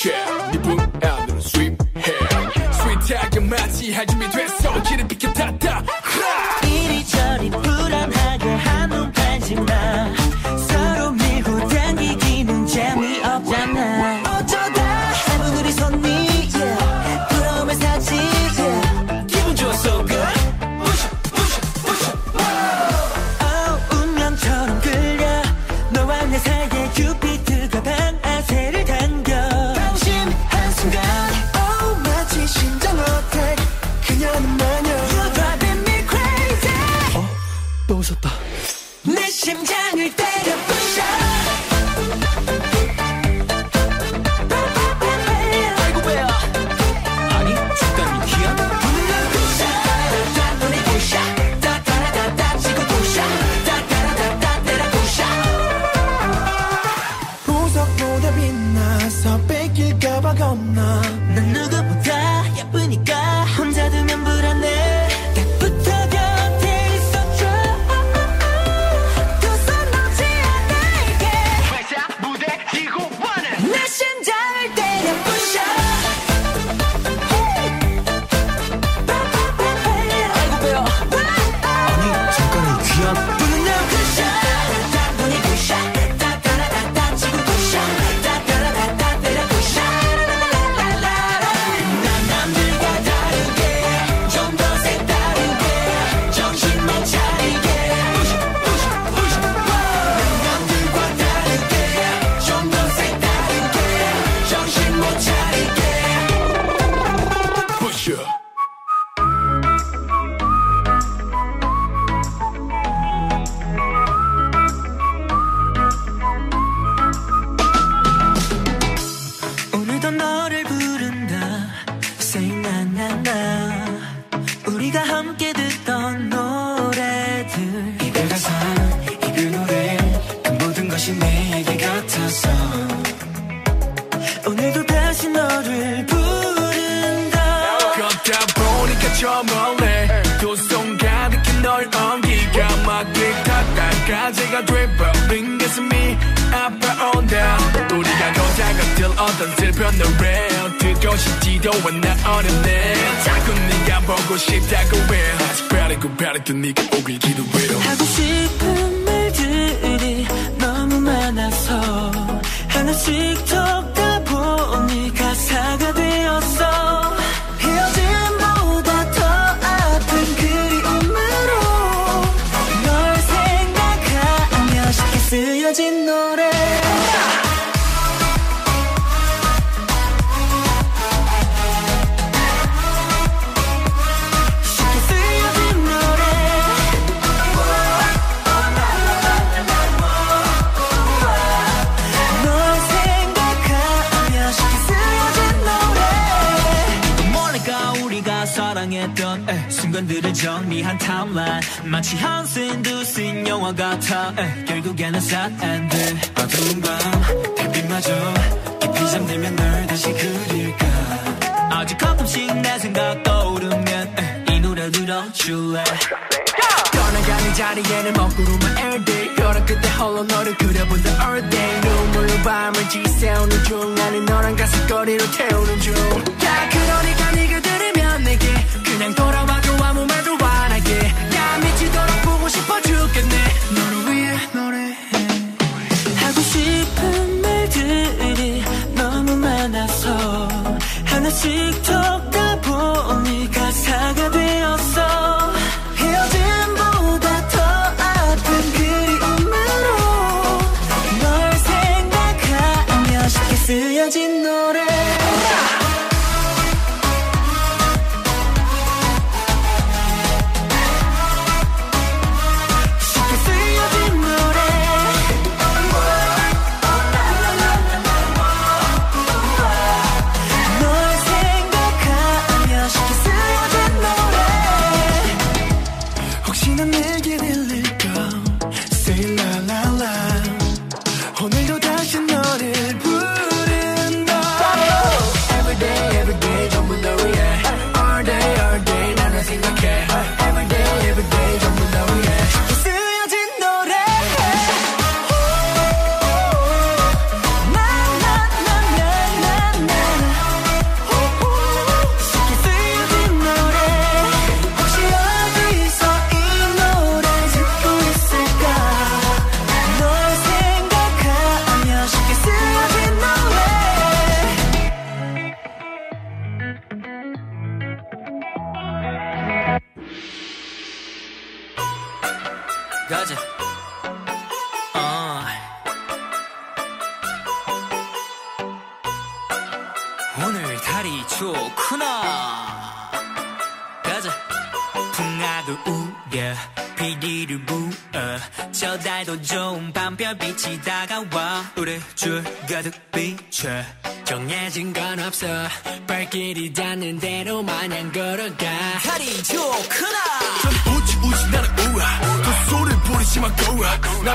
I: 얼음채 니분 안으로 sweep해 스윗하게 마치 할 준비 됐어 길을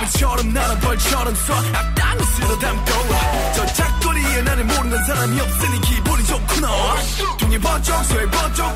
I: 바람처럼 나는 벌처럼 쏴 악당을 쓸어 담고 저 작거리에 나를 모르는 사람이 없으니 기분이 좋구나. 동이 번쩍 쇠 번쩍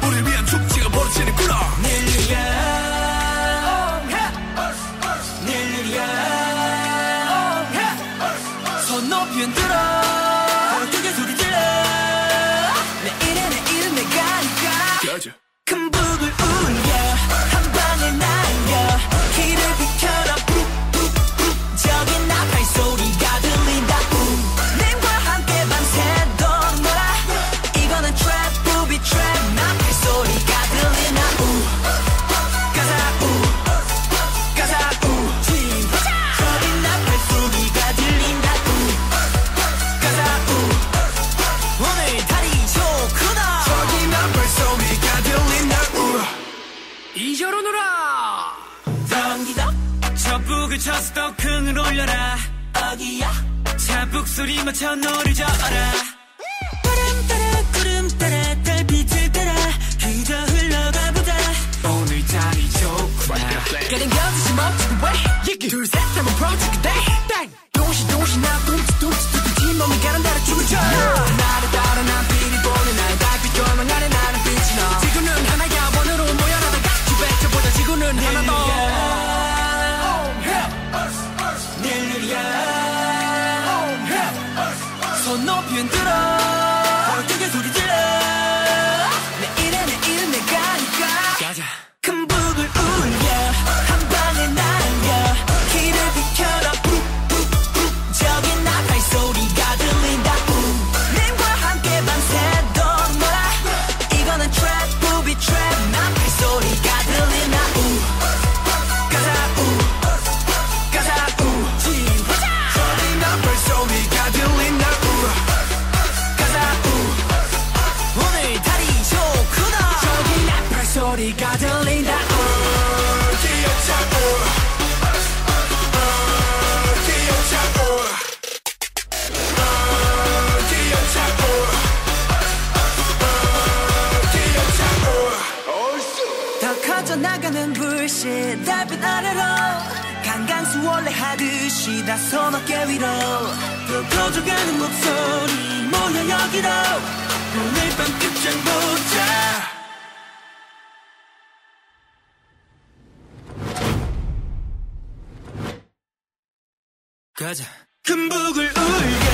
I: 듯이 다선 어깨 위로. 또 커져가는 목소리 모여 여기로. 오늘 밤 끝장 보자. 가자. 금북을 울게.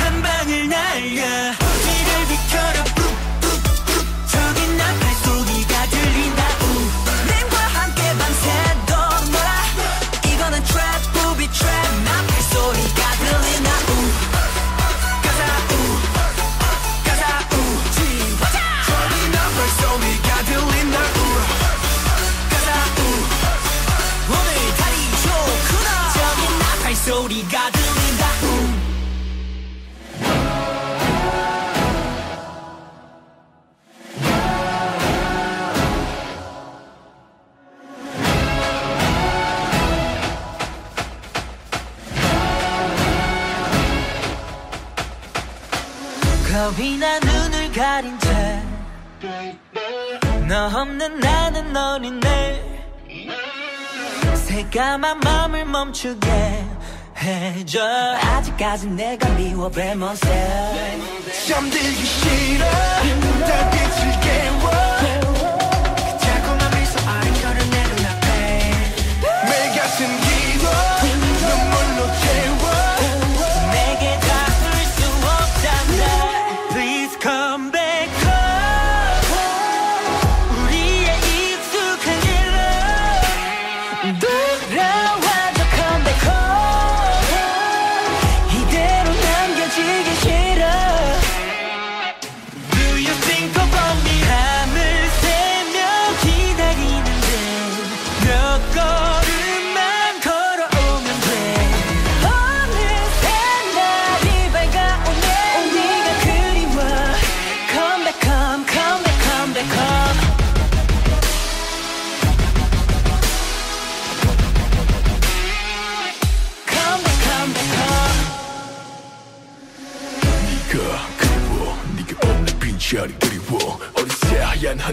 I: 한 방을 날려. 너이나 눈을 가린 채 너 없는 나는 너린 내 새까만 맘을 멈추게 해줘. 아직까지 내가 미워 blame n s 잠들기 싫어.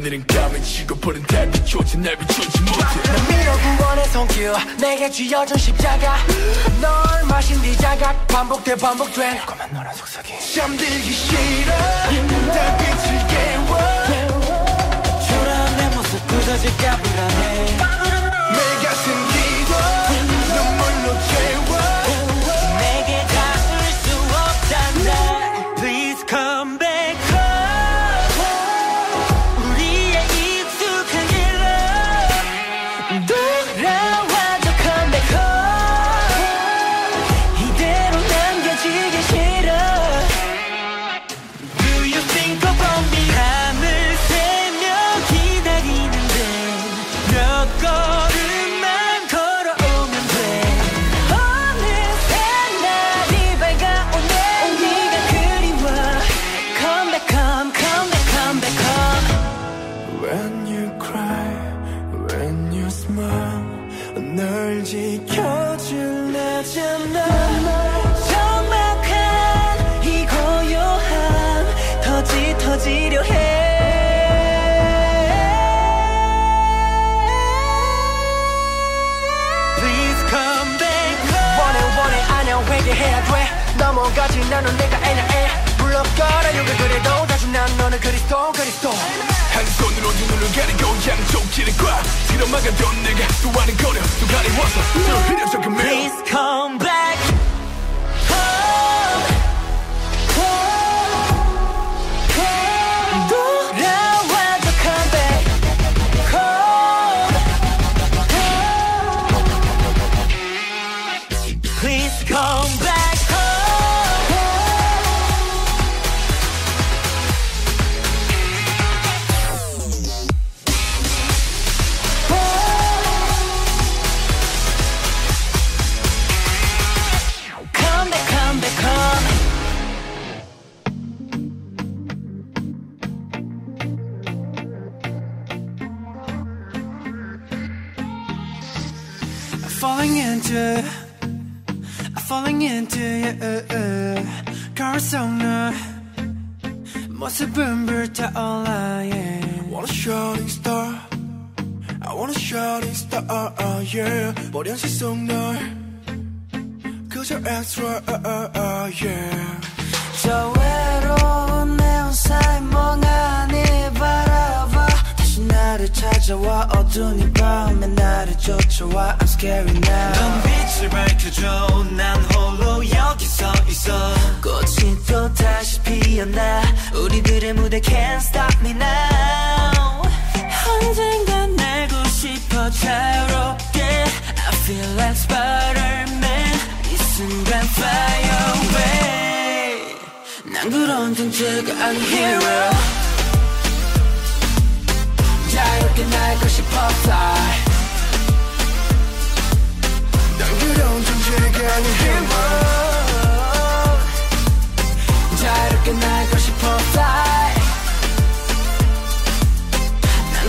V: 하늘은 까매 지고 푸른 달빛조차 날 비추지 못해.
I: 난 믿어 구원의 손길 내게 쥐어준 십자가. 널 마신 네 자각 반복돼 반복돼 꼬만 너란 속삭임. 잠들기 싫어. 있는 달빛을 깨워. 초라한 내 모습 부서질까 불안해 그리스도 그리스도.
V: 한 손으로 두 눈을 가리고 양쪽 길을 꽉 들어막아둔 내가 또 하는 거려 또 가리워서. 또 흐려져
I: 금메 Please come back.
H: falling into falling into you 거울 속너 모습은 불타올라 yeah.
V: Want a shining star I want a shining star yeah 머리 한시 속널 그저 extra yeah
I: 저 외로운 내온 사이 멍하니 바라봐 다시 나를 찾아와 어두운 이 밤에 나를 쫓아와. I'm scary now.
H: 넌 빛을 밝혀줘. 난 홀로 여기 서 있어.
I: 꽃이 또 다시 피어나. 우리들의 무대 Can't stop me now. 언젠간 날고 싶어 자유롭게. I feel like Spider-Man. 이 순간 fly away. 난 그런 존재가 아닌 hero 날고 싶어 fly
V: 난 그런 존재가 아닌 hero
I: 자유롭게 날고 싶어 fly 난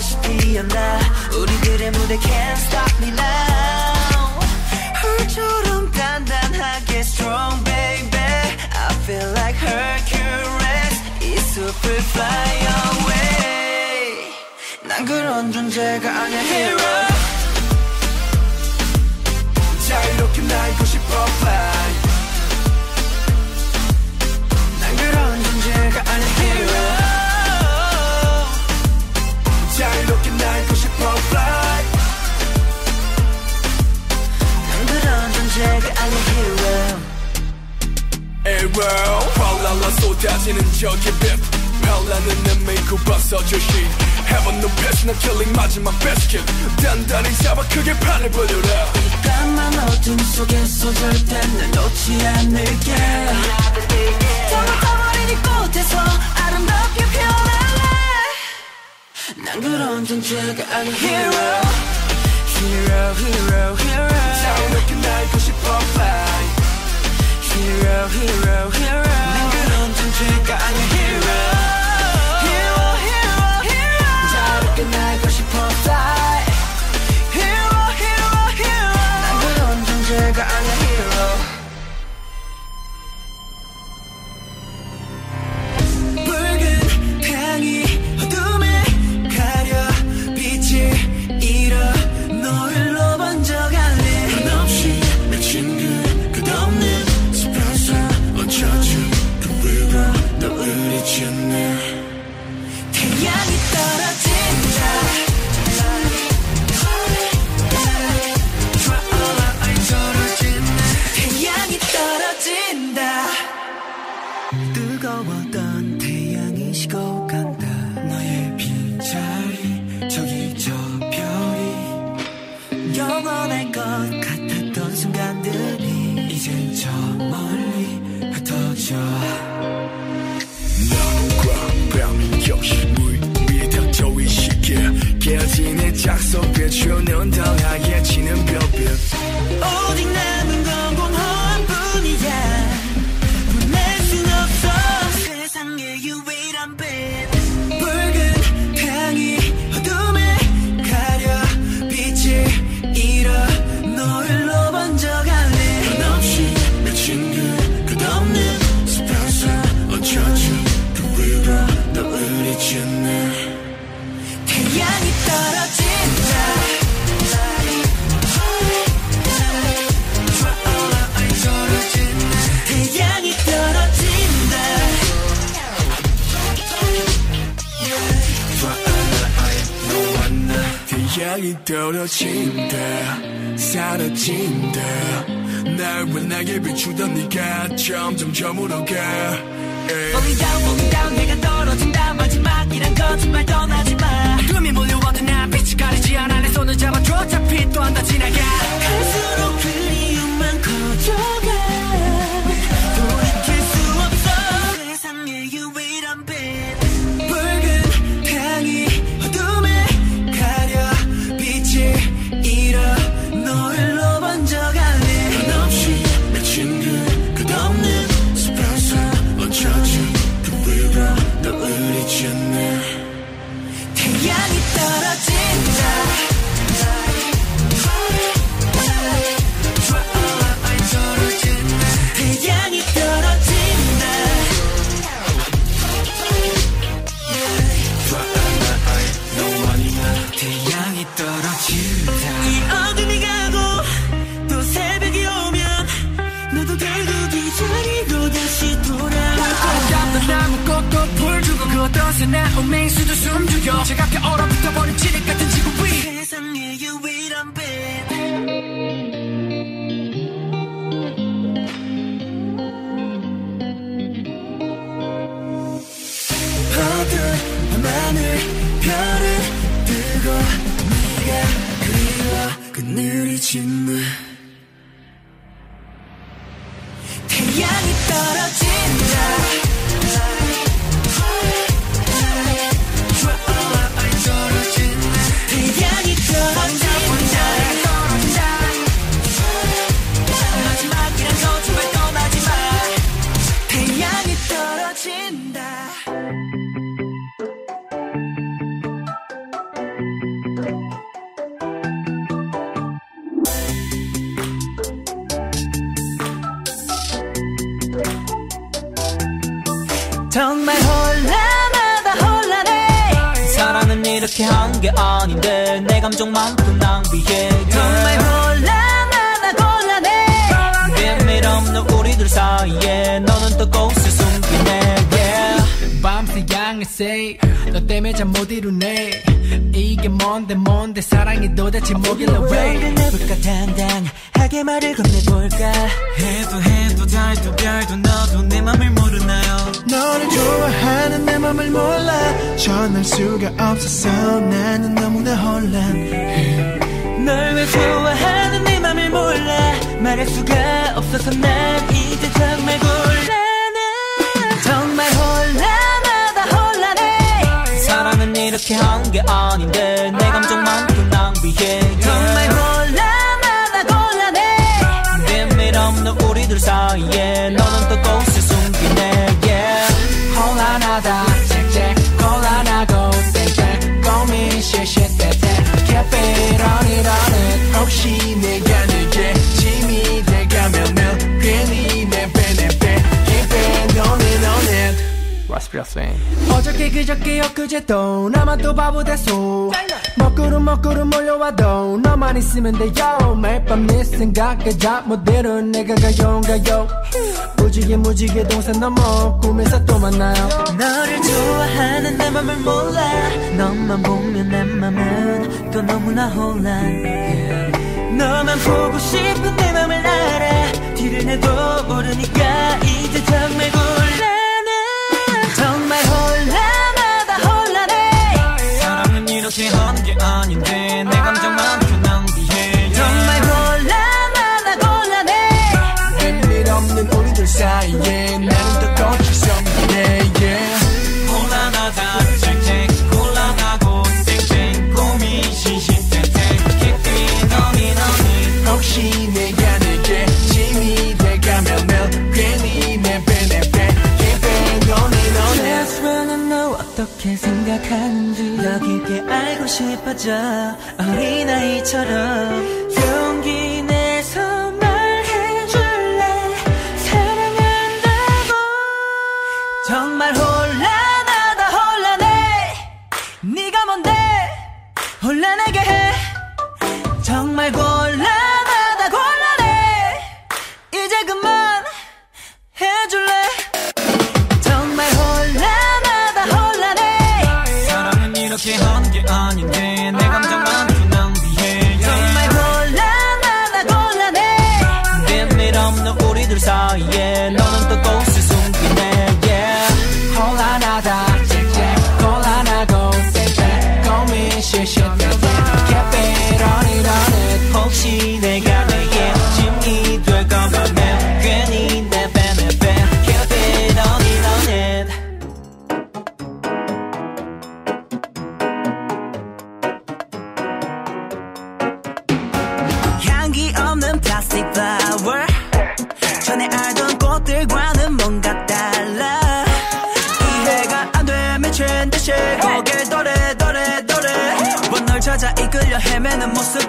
I: 피어나 우리들의 무대 Can't stop me now 흙처럼 단단하게 strong baby I feel like Hercules 이 숲을 fly away 난 그런 존재가 아니야 hero
V: 자유롭게 날고 싶어 fly
I: 난 그런 존재가 아니야 존재가 아니야 hero.
V: Arrow 활랄라 쏟아지는 저기 빛 별나는 내 메이크 벗어줘 shit Heaven no pass 나 killing 마지막 kill. 단단히 잡아 크게 판을 벌려라.
I: 까만 어둠 속에서 절대 날 놓지 않을게. 더워버린 이 꽃에서 아름답게 피어날래. 난 그런 존재가 아닌 hero Hero hero hero
V: 자유롭게 날고 싶어 fly
I: Hero hero hero 난 그런 존재가 아닌 hero Hero 태양이 떨어진다
V: 사라진다 날왜 나게 비추던 네가 점점 저물어가.
I: Falling down, falling down, 내가 떨어진다. 마지막이란 거짓말 떠나지 마. 어둠이 몰려와도 난 빛이 가리지 않아. 내 손을 잡아줘. 어차피 또한번 지나가. 갈수록 그리움만 커져가 나운 맹수도 숨죽여 차갑게 얼어 내 감정만큼 낭비해. 정말 혼란하다 곤란해. 비밀 없는 우리들 사이에. 너는 또 곳에 숨기네
H: 양을 너 때문에 잠 못 이루네. 이게 뭔데 뭔데? 사랑이 도대체 뭐길래 왜?
I: 내볼까 당당하게 말을 건네볼까? 해도 해도 달도 별도 너도 내 맘을 모르나요?
V: 너를 좋아하는 내 맘을 몰라. 전할 수가 없어서 나는 너무나 혼란해
I: 널왜 좋아하는 내 맘을 몰라? 말할 수가 없어서 난 이제 정말 곤 이렇게 한 게 아닌데 내 감정만큼 낭비해. 정말 혼란하다 곤란해 비밀 없는 우리들 사이에 너는 또 곳에 숨기네. Yeah.
H: 혼란하다. 잭잭 곤란하고 고민 it on it
V: 혹시 내게
H: 어저께 그저께 엊그제 또 나만 또 바보 됐어 먹구름 먹구름 몰려와도 너만 있으면 돼요. 매일 밤네 생각에 잠못 들은 내가 가요 가요 무지개 무지개 동산 넘어 꿈에서 또 만나요.
I: 너를 좋아하는 내 맘을 몰라. 너만 보면 내 맘은 또 너무나 혼란해 너만 보고 싶은 내 맘을 알아. 뒤를 내도 모르니까 이제 정말 곤 사랑은 이렇게 하는 게 아닌데 내 감정만 싶어져. 어린아이처럼 용기 내서 말해줄래? 사랑한다고. 정말 혼란하다 혼란해. 네가 뭔데? 혼란하게 해. 정말 곤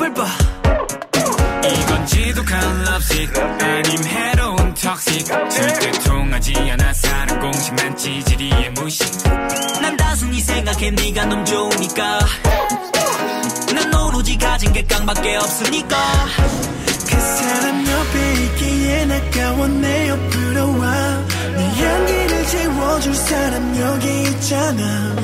I: 랩을 봐. 이건 지독한 럽식 아님 해로운 턱식. 절대 통하지 않아 사랑 공식 난 찌질이의 무식. 난 단순히 생각해 네가 너무 좋으니까. 난 오로지 가진 게 깡밖에 없으니까.
V: 그 사람 옆에 있기엔 아까워 내 옆으로 와네 향기를 채워줄 사람 여기 있잖아.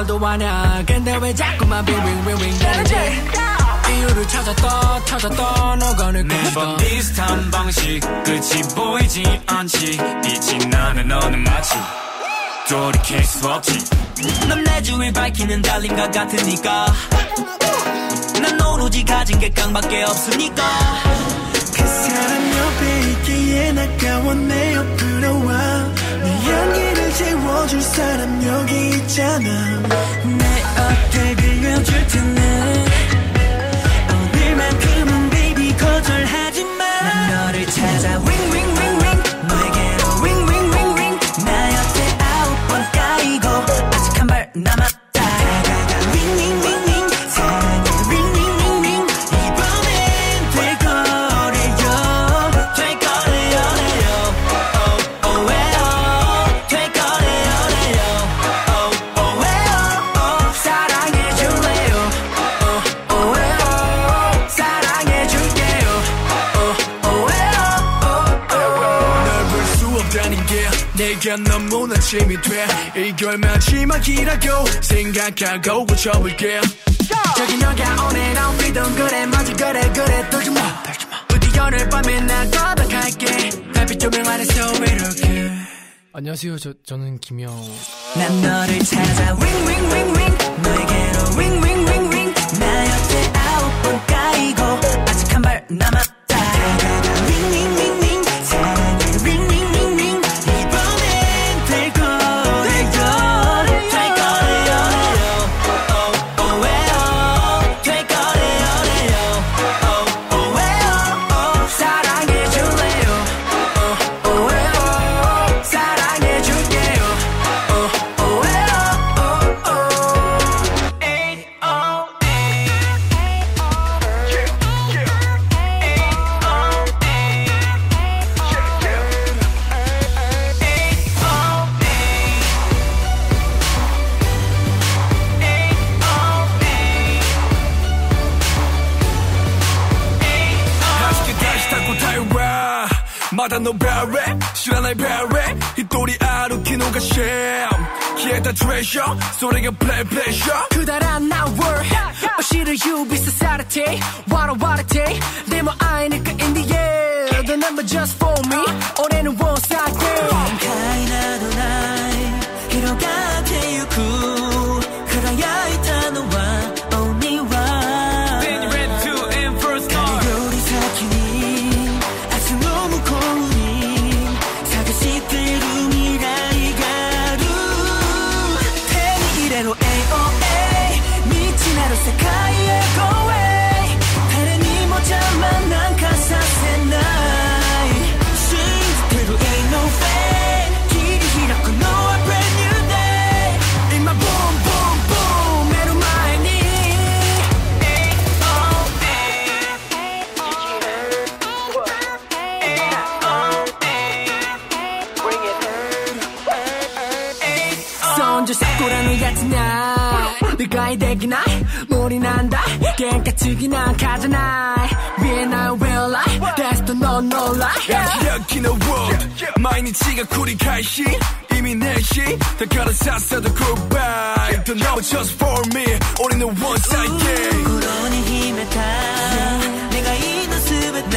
H: 벌도 아냐 근데 왜 자꾸만 빙빙빙빙 되는지 이유를 찾아 떠 찾아 떠 너가 느꼈어.
I: 매번 비슷한 방식 끝이 보이지 않지. 빛이 나는 너는 마치 돌이킬 수 없지. 넌내 주위를 밝히는 달림과 같으니까. 난 오로지 가진 게 깡밖에 없으니까.
V: 그 사람 옆에 있기에 나가워 내 옆으로 와네 향기를 채워줄 사람 여기 있잖아.
I: 내 어깨 빌려줄 테네. 오늘만큼은 baby 거절하지 마난 너를 찾아. Ring
V: 내가 너무나 짐이 돼. 이걸 마지막이라고 생각하고 고쳐볼게.
H: 저기 너가 오늘 outfit은 그래 맞아 그래 그래 떨지 마. 부디 오늘 밤에 난 고백할게. 달빛 조명 아래서 이렇게.
W: 안녕하세요. 저 저는 김영.
I: 난 너를 찾아 ring 너에게로 ring 나 여태 아홉 번 까이고 아직 한 발 남았다. 다가가 Sur les gameplay, play,
V: 납득이나 가잖아 위에
H: 나 will I? That's the no no
V: lie. Yeah. the world 많이 니치가 쿨이 가시. 이미 내시 다 갈아탔어도 goodbye. Don't know just for me. 우리는 one side game
I: 부러운
V: 힘에
I: 타. 내가 있는 수백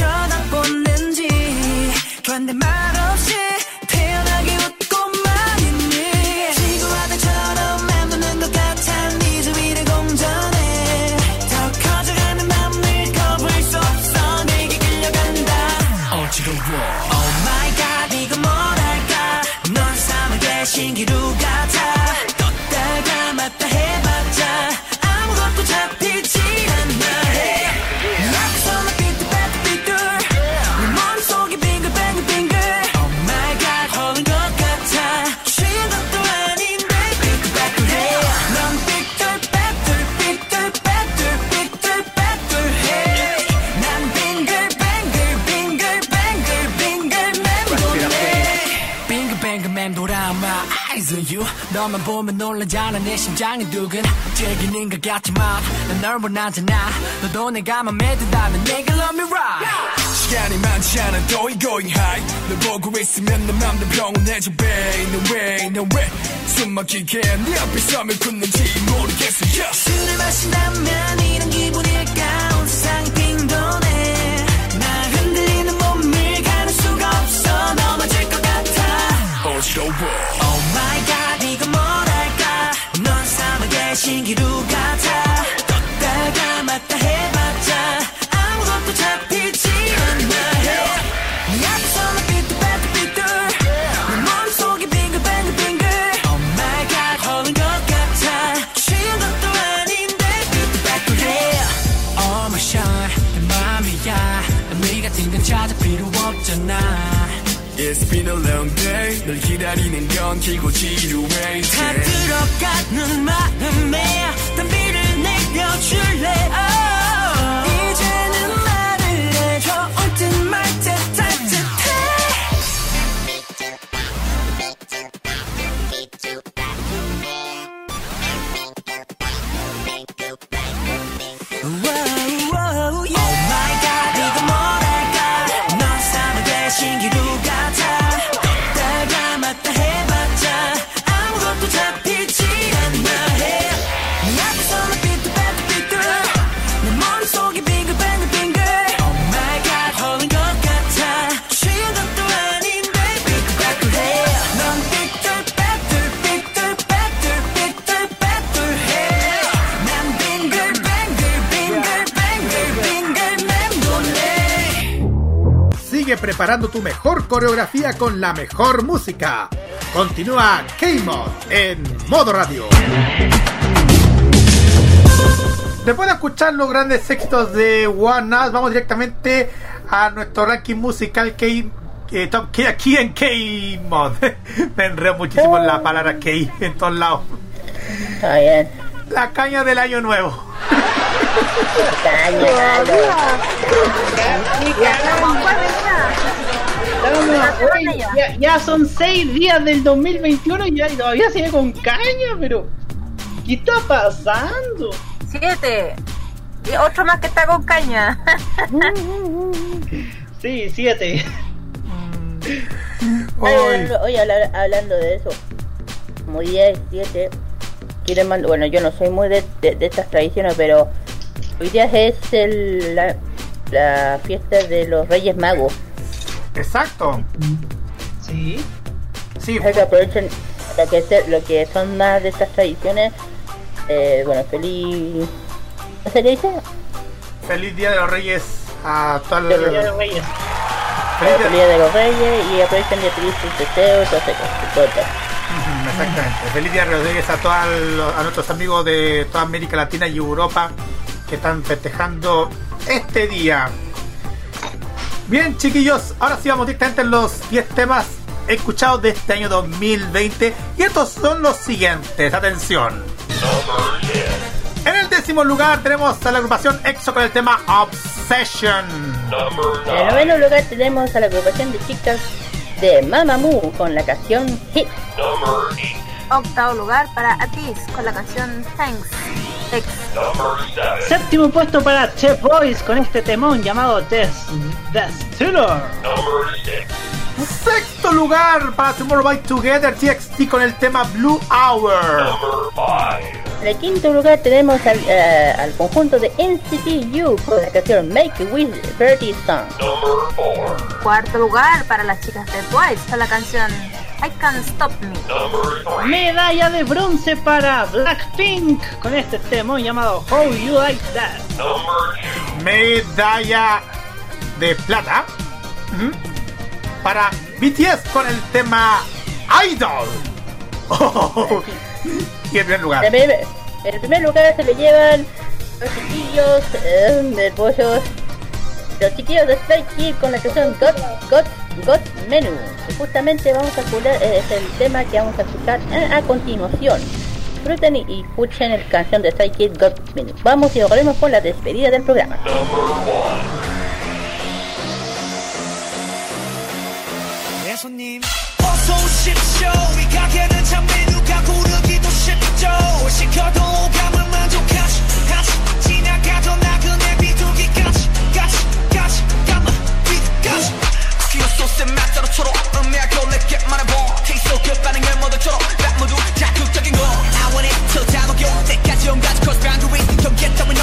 I: 내가
H: on you. 너만 보면 놀라잖아. 내 심장이 두근. 즐기는 것 같지만 난널 원하잖아. 너도 내가 맘에 든다면 내가 love me right.
V: 시간이 많지 않아. going going high. 널 보고 있으면 내 맘도 평온해져 babe. No way no way. 숨 막히게 네 앞에 서 면 굳는지 모르겠어. Yeah.
I: 술을 마신다면 이런 기분일까 온 세상이 빙도네. 나 흔들리는 몸을 가릴 수가 없어. 넘어질 것 같아.
V: 어지러워
I: 신기루 같아
V: It's been a long day 널 기다리는 건 길고 지루해
I: 다 들어가는 마음에 담비를 내려줄래 oh.
D: Preparando tu mejor coreografía con la mejor música. Continúa K-Mod en modo radio. Después de escuchar los grandes éxitos de One Us, vamos directamente a nuestro ranking musical K, eh, top K aquí en K-Mod. Me enreo muchísimo en la palabra K en todos lados.
E: Está bien.
D: La caña del año nuevo.
F: Ya, ya son seis días del 2021 y ya y todavía sigue con caña, pero ¿qué está pasando?
G: Siete. Y otro más que está con caña.
F: Sí, siete.
E: Oye, oye, habla- hablando de eso, como día es 7, quiero mandar, bueno, yo no soy muy de, de- de estas tradiciones, pero hoy día es el, la, la fiesta de los Reyes Magos.
D: Exacto.
F: Sí.
D: Sí.
E: Es que aprovechen lo que, se- lo que son más de estas tradiciones. Eh, bueno, feliz. ¿Cómo se le dice?
D: Feliz Día de los Reyes a toda la...
E: Feliz Día de
F: los Reyes.
D: Feliz Día-
E: Feliz Día de los Reyes y aprovechen de pedir sus deseos, todo
D: Exactamente. Feliz Día de los Reyes a, todos los- a nuestros amigos de toda América Latina y Europa que están festejando este día. Bien, chiquillos, ahora sí vamos directamente en los 10 temas escuchados de este año 2020. Y estos son los siguientes. Atención. En el décimo lugar tenemos a la agrupación EXO con el tema Obsession.
E: En el noveno lugar tenemos a la agrupación de chicas de Mamamoo con la canción Hit.
G: Octavo lugar para Atis con la canción Thanks. X.
F: Séptimo puesto para Chef Boys con este temón llamado Death, Thriller.
D: Sexto lugar para Tomorrow by Together TXT con el tema Blue Hour.
E: En el quinto lugar tenemos al, eh, al conjunto de NCT U con la canción Make It With Birdie Song.
G: Cuarto lugar para las chicas de Twice con la canción I Can't Stop Me.
F: Medalla de bronce para Blackpink con este temón llamado How You Like That.
D: Medalla de plata para BTS con el tema Idol. Oh, y el primer lugar.
E: En el primer, en el primer lugar se le llevan los chiquillos eh, de pollos. Los chiquillos de Stray Kids con la canción God, God, God Menu. Que justamente vamos a escuchar, eh, es el tema que vamos a escuchar a, a continuación. Disfruten y, y escuchen la canción de Stray Kids God Menu. Vamos y volvemos con la despedida del programa.
I: 내 손님 어서 오십시오 이 가게는 참 메뉴가 고르기도 쉽죠 시켜도 오감을 스키어 소스에 맛자로처럼 음미하고 내게 말해봐 good 반응을 모두처럼 락 모두 자극적인 거. I want it till 다 녹여 때까지 온갖 cross boundaries. 경계 따윈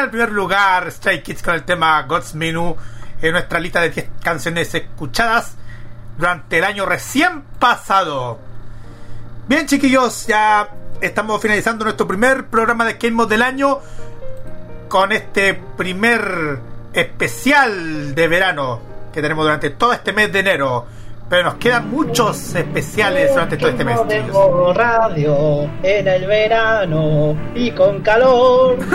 D: en el primer lugar Stray Kids con el tema God's Menu en nuestra lista de 10 canciones escuchadas durante el año recién pasado. Bien chiquillos, ya estamos finalizando nuestro primer programa de Game del año con este primer especial de verano que tenemos durante todo este mes de enero. Pero nos quedan muchos especiales durante todo este mes.
F: radio en el verano y con calor.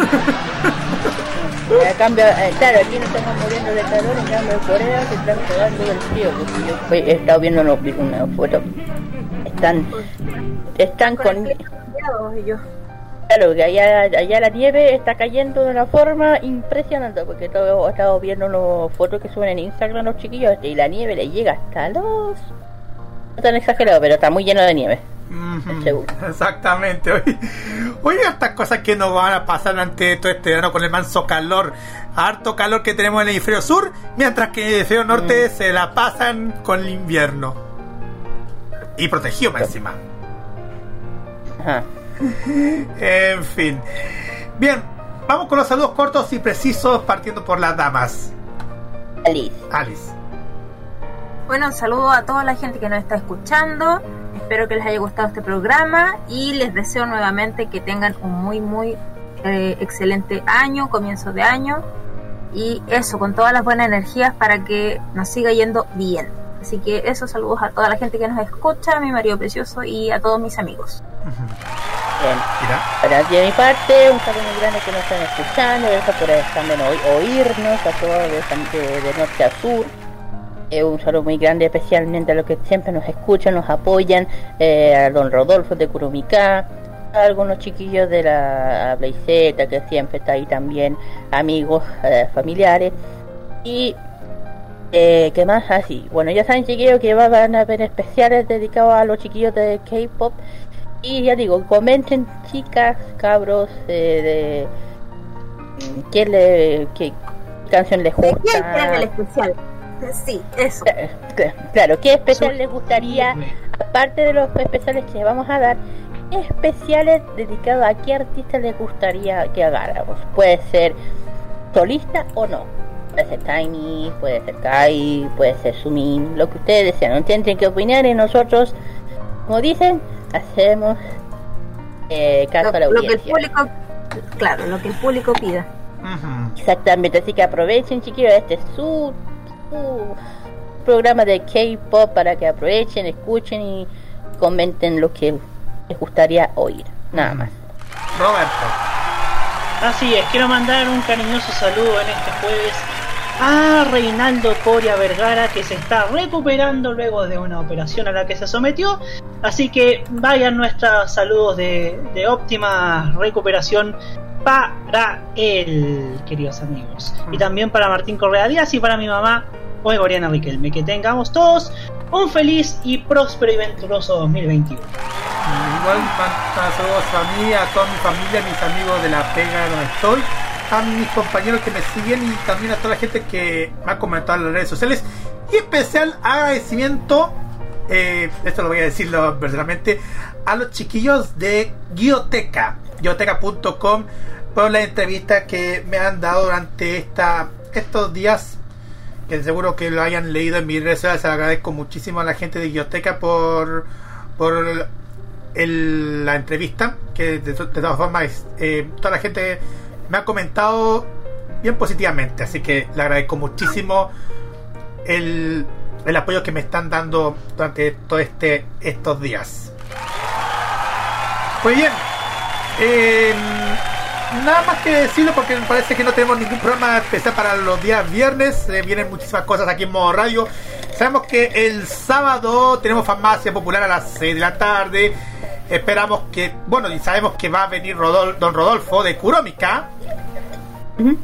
E: A cambio, eh, claro, aquí no estamos muriendo de calor, en cambio en Corea se están cagando del frío, porque yo fui- he estado viendo una, una foto. Están, están con...
G: ellos.
E: Claro, que allá, allá la nieve está cayendo de una forma impresionante, porque todo, he estado viendo las fotos que suben en Instagram los chiquillos, y la nieve le llega hasta los... No tan exagerado, pero está muy lleno de nieve. Seguro.
D: Exactamente. Oye, oye, estas cosas que nos van a pasar durante todo este verano con el manso calor. Harto calor que tenemos en el hemisferio sur, mientras que en el hemisferio norte se la pasan con el invierno. Y protegido más encima. En fin. Bien, vamos con los saludos cortos y precisos, partiendo por las damas.
E: Alice.
D: Alice.
G: Bueno, un saludo a toda la gente que nos está escuchando. Espero que les haya gustado este programa y les deseo nuevamente que tengan un muy, muy eh, excelente año, comienzo de año. Y eso, con todas las buenas energías para que nos siga yendo bien. Así que esos saludos a toda la gente que nos escucha, a mi marido precioso y a todos mis amigos.
E: Bien. Para de mi parte, un saludo muy grande que nos están escuchando, gracias por también oí- oírnos a todos de, de- de norte a sur. Eh, un saludo muy grande especialmente a los que siempre nos escuchan, nos apoyan, eh, a don Rodolfo de Curumicá, a algunos chiquillos de la Blaiseta que siempre está ahí también, amigos, eh, familiares. Y eh, ¿Qué más? Así. bueno, ya saben, chiquillos, que va- van a haber especiales dedicados a los chiquillos de K-pop. Y ya digo, comenten, chicas, cabros, eh, de. mm, ¿Qué, le, qué canción les
G: ¿De
E: gusta?
G: quién quieren el especial? Sí, eso.
E: Cl- Claro, ¿qué especial les gustaría? Aparte de los especiales que vamos a dar, ¿qué especiales dedicados a qué artista les gustaría que hagáramos? Puede ser solista o no. Puede ser Tiny, puede ser Kai, puede ser Sumin, lo que ustedes desean. No tienen que opinar y nosotros, como dicen, hacemos eh, caso a la
G: Lo, lo que el
E: audiencia.
G: público, claro, lo que el público pida.
E: Exactamente, así que aprovechen chiquillos, este es su, su programa de K-Pop para que aprovechen, escuchen y comenten lo que les gustaría oír. Nada más.
D: Roberto.
F: Así es, quiero mandar un cariñoso saludo en este jueves a Reinaldo Coria Vergara que se está recuperando luego de una operación a la que se sometió. Así que vayan nuestros saludos de, de óptima recuperación para él, queridos amigos. Y también para Martín Correa Díaz y para mi mamá, Goriana Riquelme. Que tengamos todos un feliz y próspero y venturoso 2021.
D: Igual saludos a mí, a toda mi familia, a mis amigos de la pega donde estoy, a mis compañeros que me siguen y también a toda la gente que me ha comentado en las redes sociales. Y especial agradecimiento, eh, esto lo voy a decirlo verdaderamente, a los chiquillos de Guioteca, guioteca.com, por la entrevista que me han dado durante esta, estos días que seguro que lo hayan leído en mis redes sociales. Agradezco muchísimo a la gente de Guioteca por, por el- la entrevista. Que de, de todas formas, eh, toda la gente me ha comentado bien positivamente. Así que le agradezco muchísimo el, el apoyo que me están dando durante todo este estos días. Pues bien, eh, nada más que decirlo porque me parece que no tenemos ningún programa especial para los días viernes. Eh, vienen muchísimas cosas aquí en modo radio. Sabemos que el sábado tenemos farmacia popular a las 6 de la tarde. Esperamos que, bueno, y sabemos que va a venir Rodol- don Rodolfo de Curómica.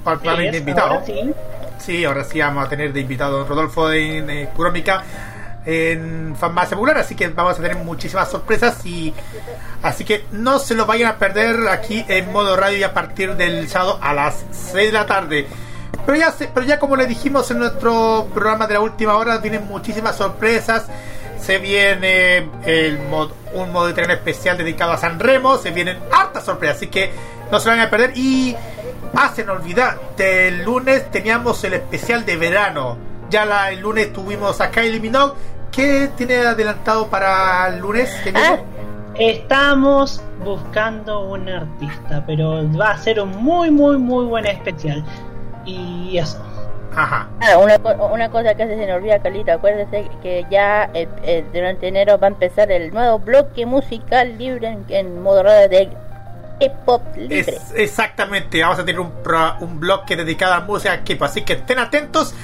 D: Particularmente
F: Sí,
D: invitado.
F: ahora sí.
D: Sí, ahora sí vamos a tener de invitado a don Rodolfo de, de Curómica en Farmacia Popular, así que vamos a tener muchísimas sorpresas y así que no se lo vayan a perder aquí en modo radio y a partir del sábado a las 6 de la tarde. Pero ya, pero ya como le dijimos en nuestro programa de la última hora, vienen muchísimas sorpresas. Se viene el mod- un modo de tren especial dedicado a San Remo. Se vienen hartas sorpresas, así que no se vayan a perder. Y hacen olvidar, del lunes teníamos el especial de verano. Ya la, el lunes tuvimos a Kylie Minogue. ¿Qué tiene adelantado para el lunes? señor?
F: Estamos buscando un artista, pero va a ser un muy, muy, muy buen especial. y eso.
D: Ajá.
E: Ah, una, una cosa que se me olvida, Carlita, acuérdese que ya eh, eh, durante enero va a empezar el nuevo bloque musical libre en, en modo radio de hip-hop libre.
D: Es- exactamente, vamos a tener un, un bloque dedicado a música K-pop, así que estén atentos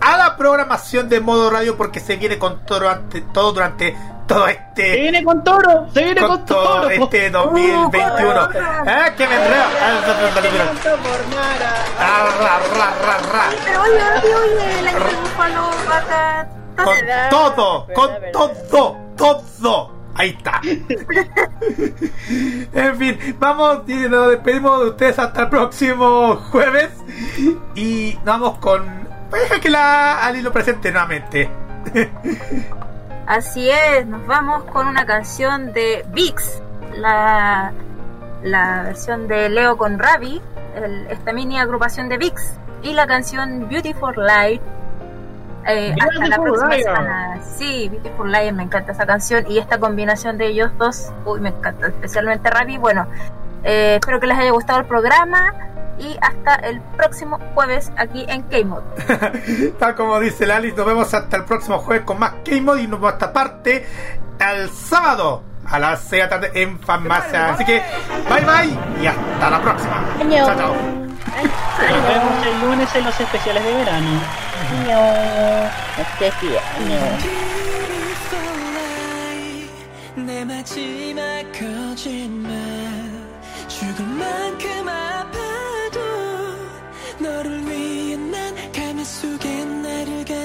D: a la programación de modo radio porque se viene con todo durante todo, durante todo este.
F: Se viene con toro, se viene con,
D: todo
F: toro.
D: este 2021. ¿Eh? ¡Que me enreo! Ah, ra, ra, ra, ra.
G: Pero oye, oye, oye, la gente búfalo, vaca,
D: Con todo, con todo, todo. Ahí está. en fin, vamos y nos despedimos de ustedes hasta el próximo jueves. Y vamos con. Deja que la Ali lo presente nuevamente.
G: Así es, nos vamos con una canción de VIX, la, la versión de Leo con Ravi, el- esta mini agrupación de VIX, y la canción Beautiful Light. Eh, hasta la próxima semana. Sí, Beautiful Light, me encanta esa canción y esta combinación de ellos dos, uy, me encanta, especialmente Ravi. Bueno, eh, espero que les haya gustado el programa y hasta el próximo jueves aquí en K-Mod.
D: Tal como dice Lali, nos vemos hasta el próximo jueves con más K-Mod y nos vemos hasta parte el sábado a las 6 de la tarde en Farmacia. Así que bye bye y hasta la próxima. Chao, chao.
F: Nos vemos el lunes en los especiales de verano.
I: 내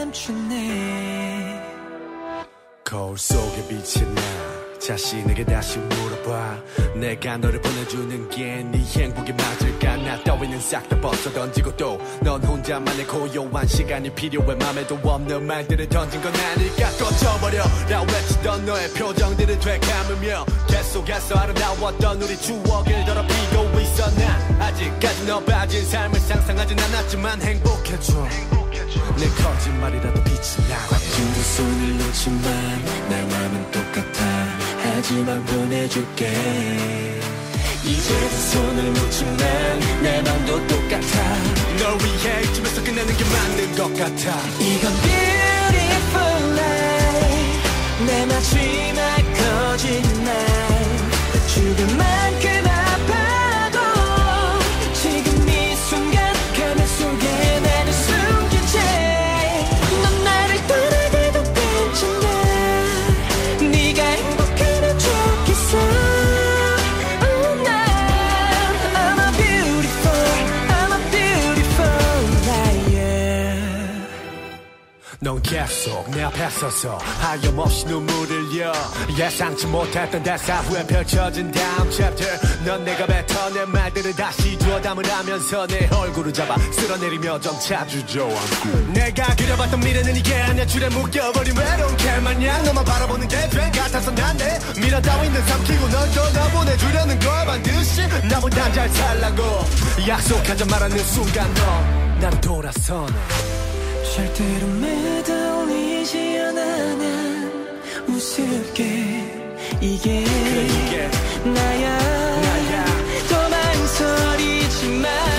I: 감추네.
X: 거울 속에 비친 나. 자신에게 다시 물어봐. 내가 너를 보내주는 게 네 행복이 맞을까? 나 따위는 싹 다 벗어 던지고 또 넌 혼자만의 고요한 시간이 필요해. 맘에도 없는 말들을 던진 건 아닐까? 꺼져버려. 라 외치던 너의 표정들을 되감으며 계속해서 아름다웠던 우리 추억을 더럽히고 있어. 난 아직까지 너 빠진 삶을 상상하진 않았지만 행복해져 내 거짓말이라도 빛이 나. 두 손을 놓지만 내 맘은 똑같아. 하지만 보내줄게. 이제 두 손을 놓지만 내 맘도 똑같아. 널 위해 이쯤에서 끝내는 게 맞는 것 같아.
I: 이건 beautiful life. 내 마지막 거짓말. 죽을 만
X: 계속 내 앞에 서서 하염없이 눈물을 흘려. 예상치 못했던 대사 후에 펼쳐진 다음 챕터 넌 내가 뱉어낸 말들을 다시 주워 담으라면서 내 얼굴을 잡아 쓸어내리며 점차 주저앉고. 내가 그려봤던 미래는 이게 아니야. 줄에 묶여버린 외로운 개마냥. 너만 바라보는 게죄 같아서 난내 미련 따위는 삼키고 널 떠나보내주려는 걸 반드시 나보단 잘 살라고. 약속하자 말하는 순간 너 나를 돌아서네
I: 절대로 매달리지 않아 난 우습게 이게, 나야, 더 망설이지 마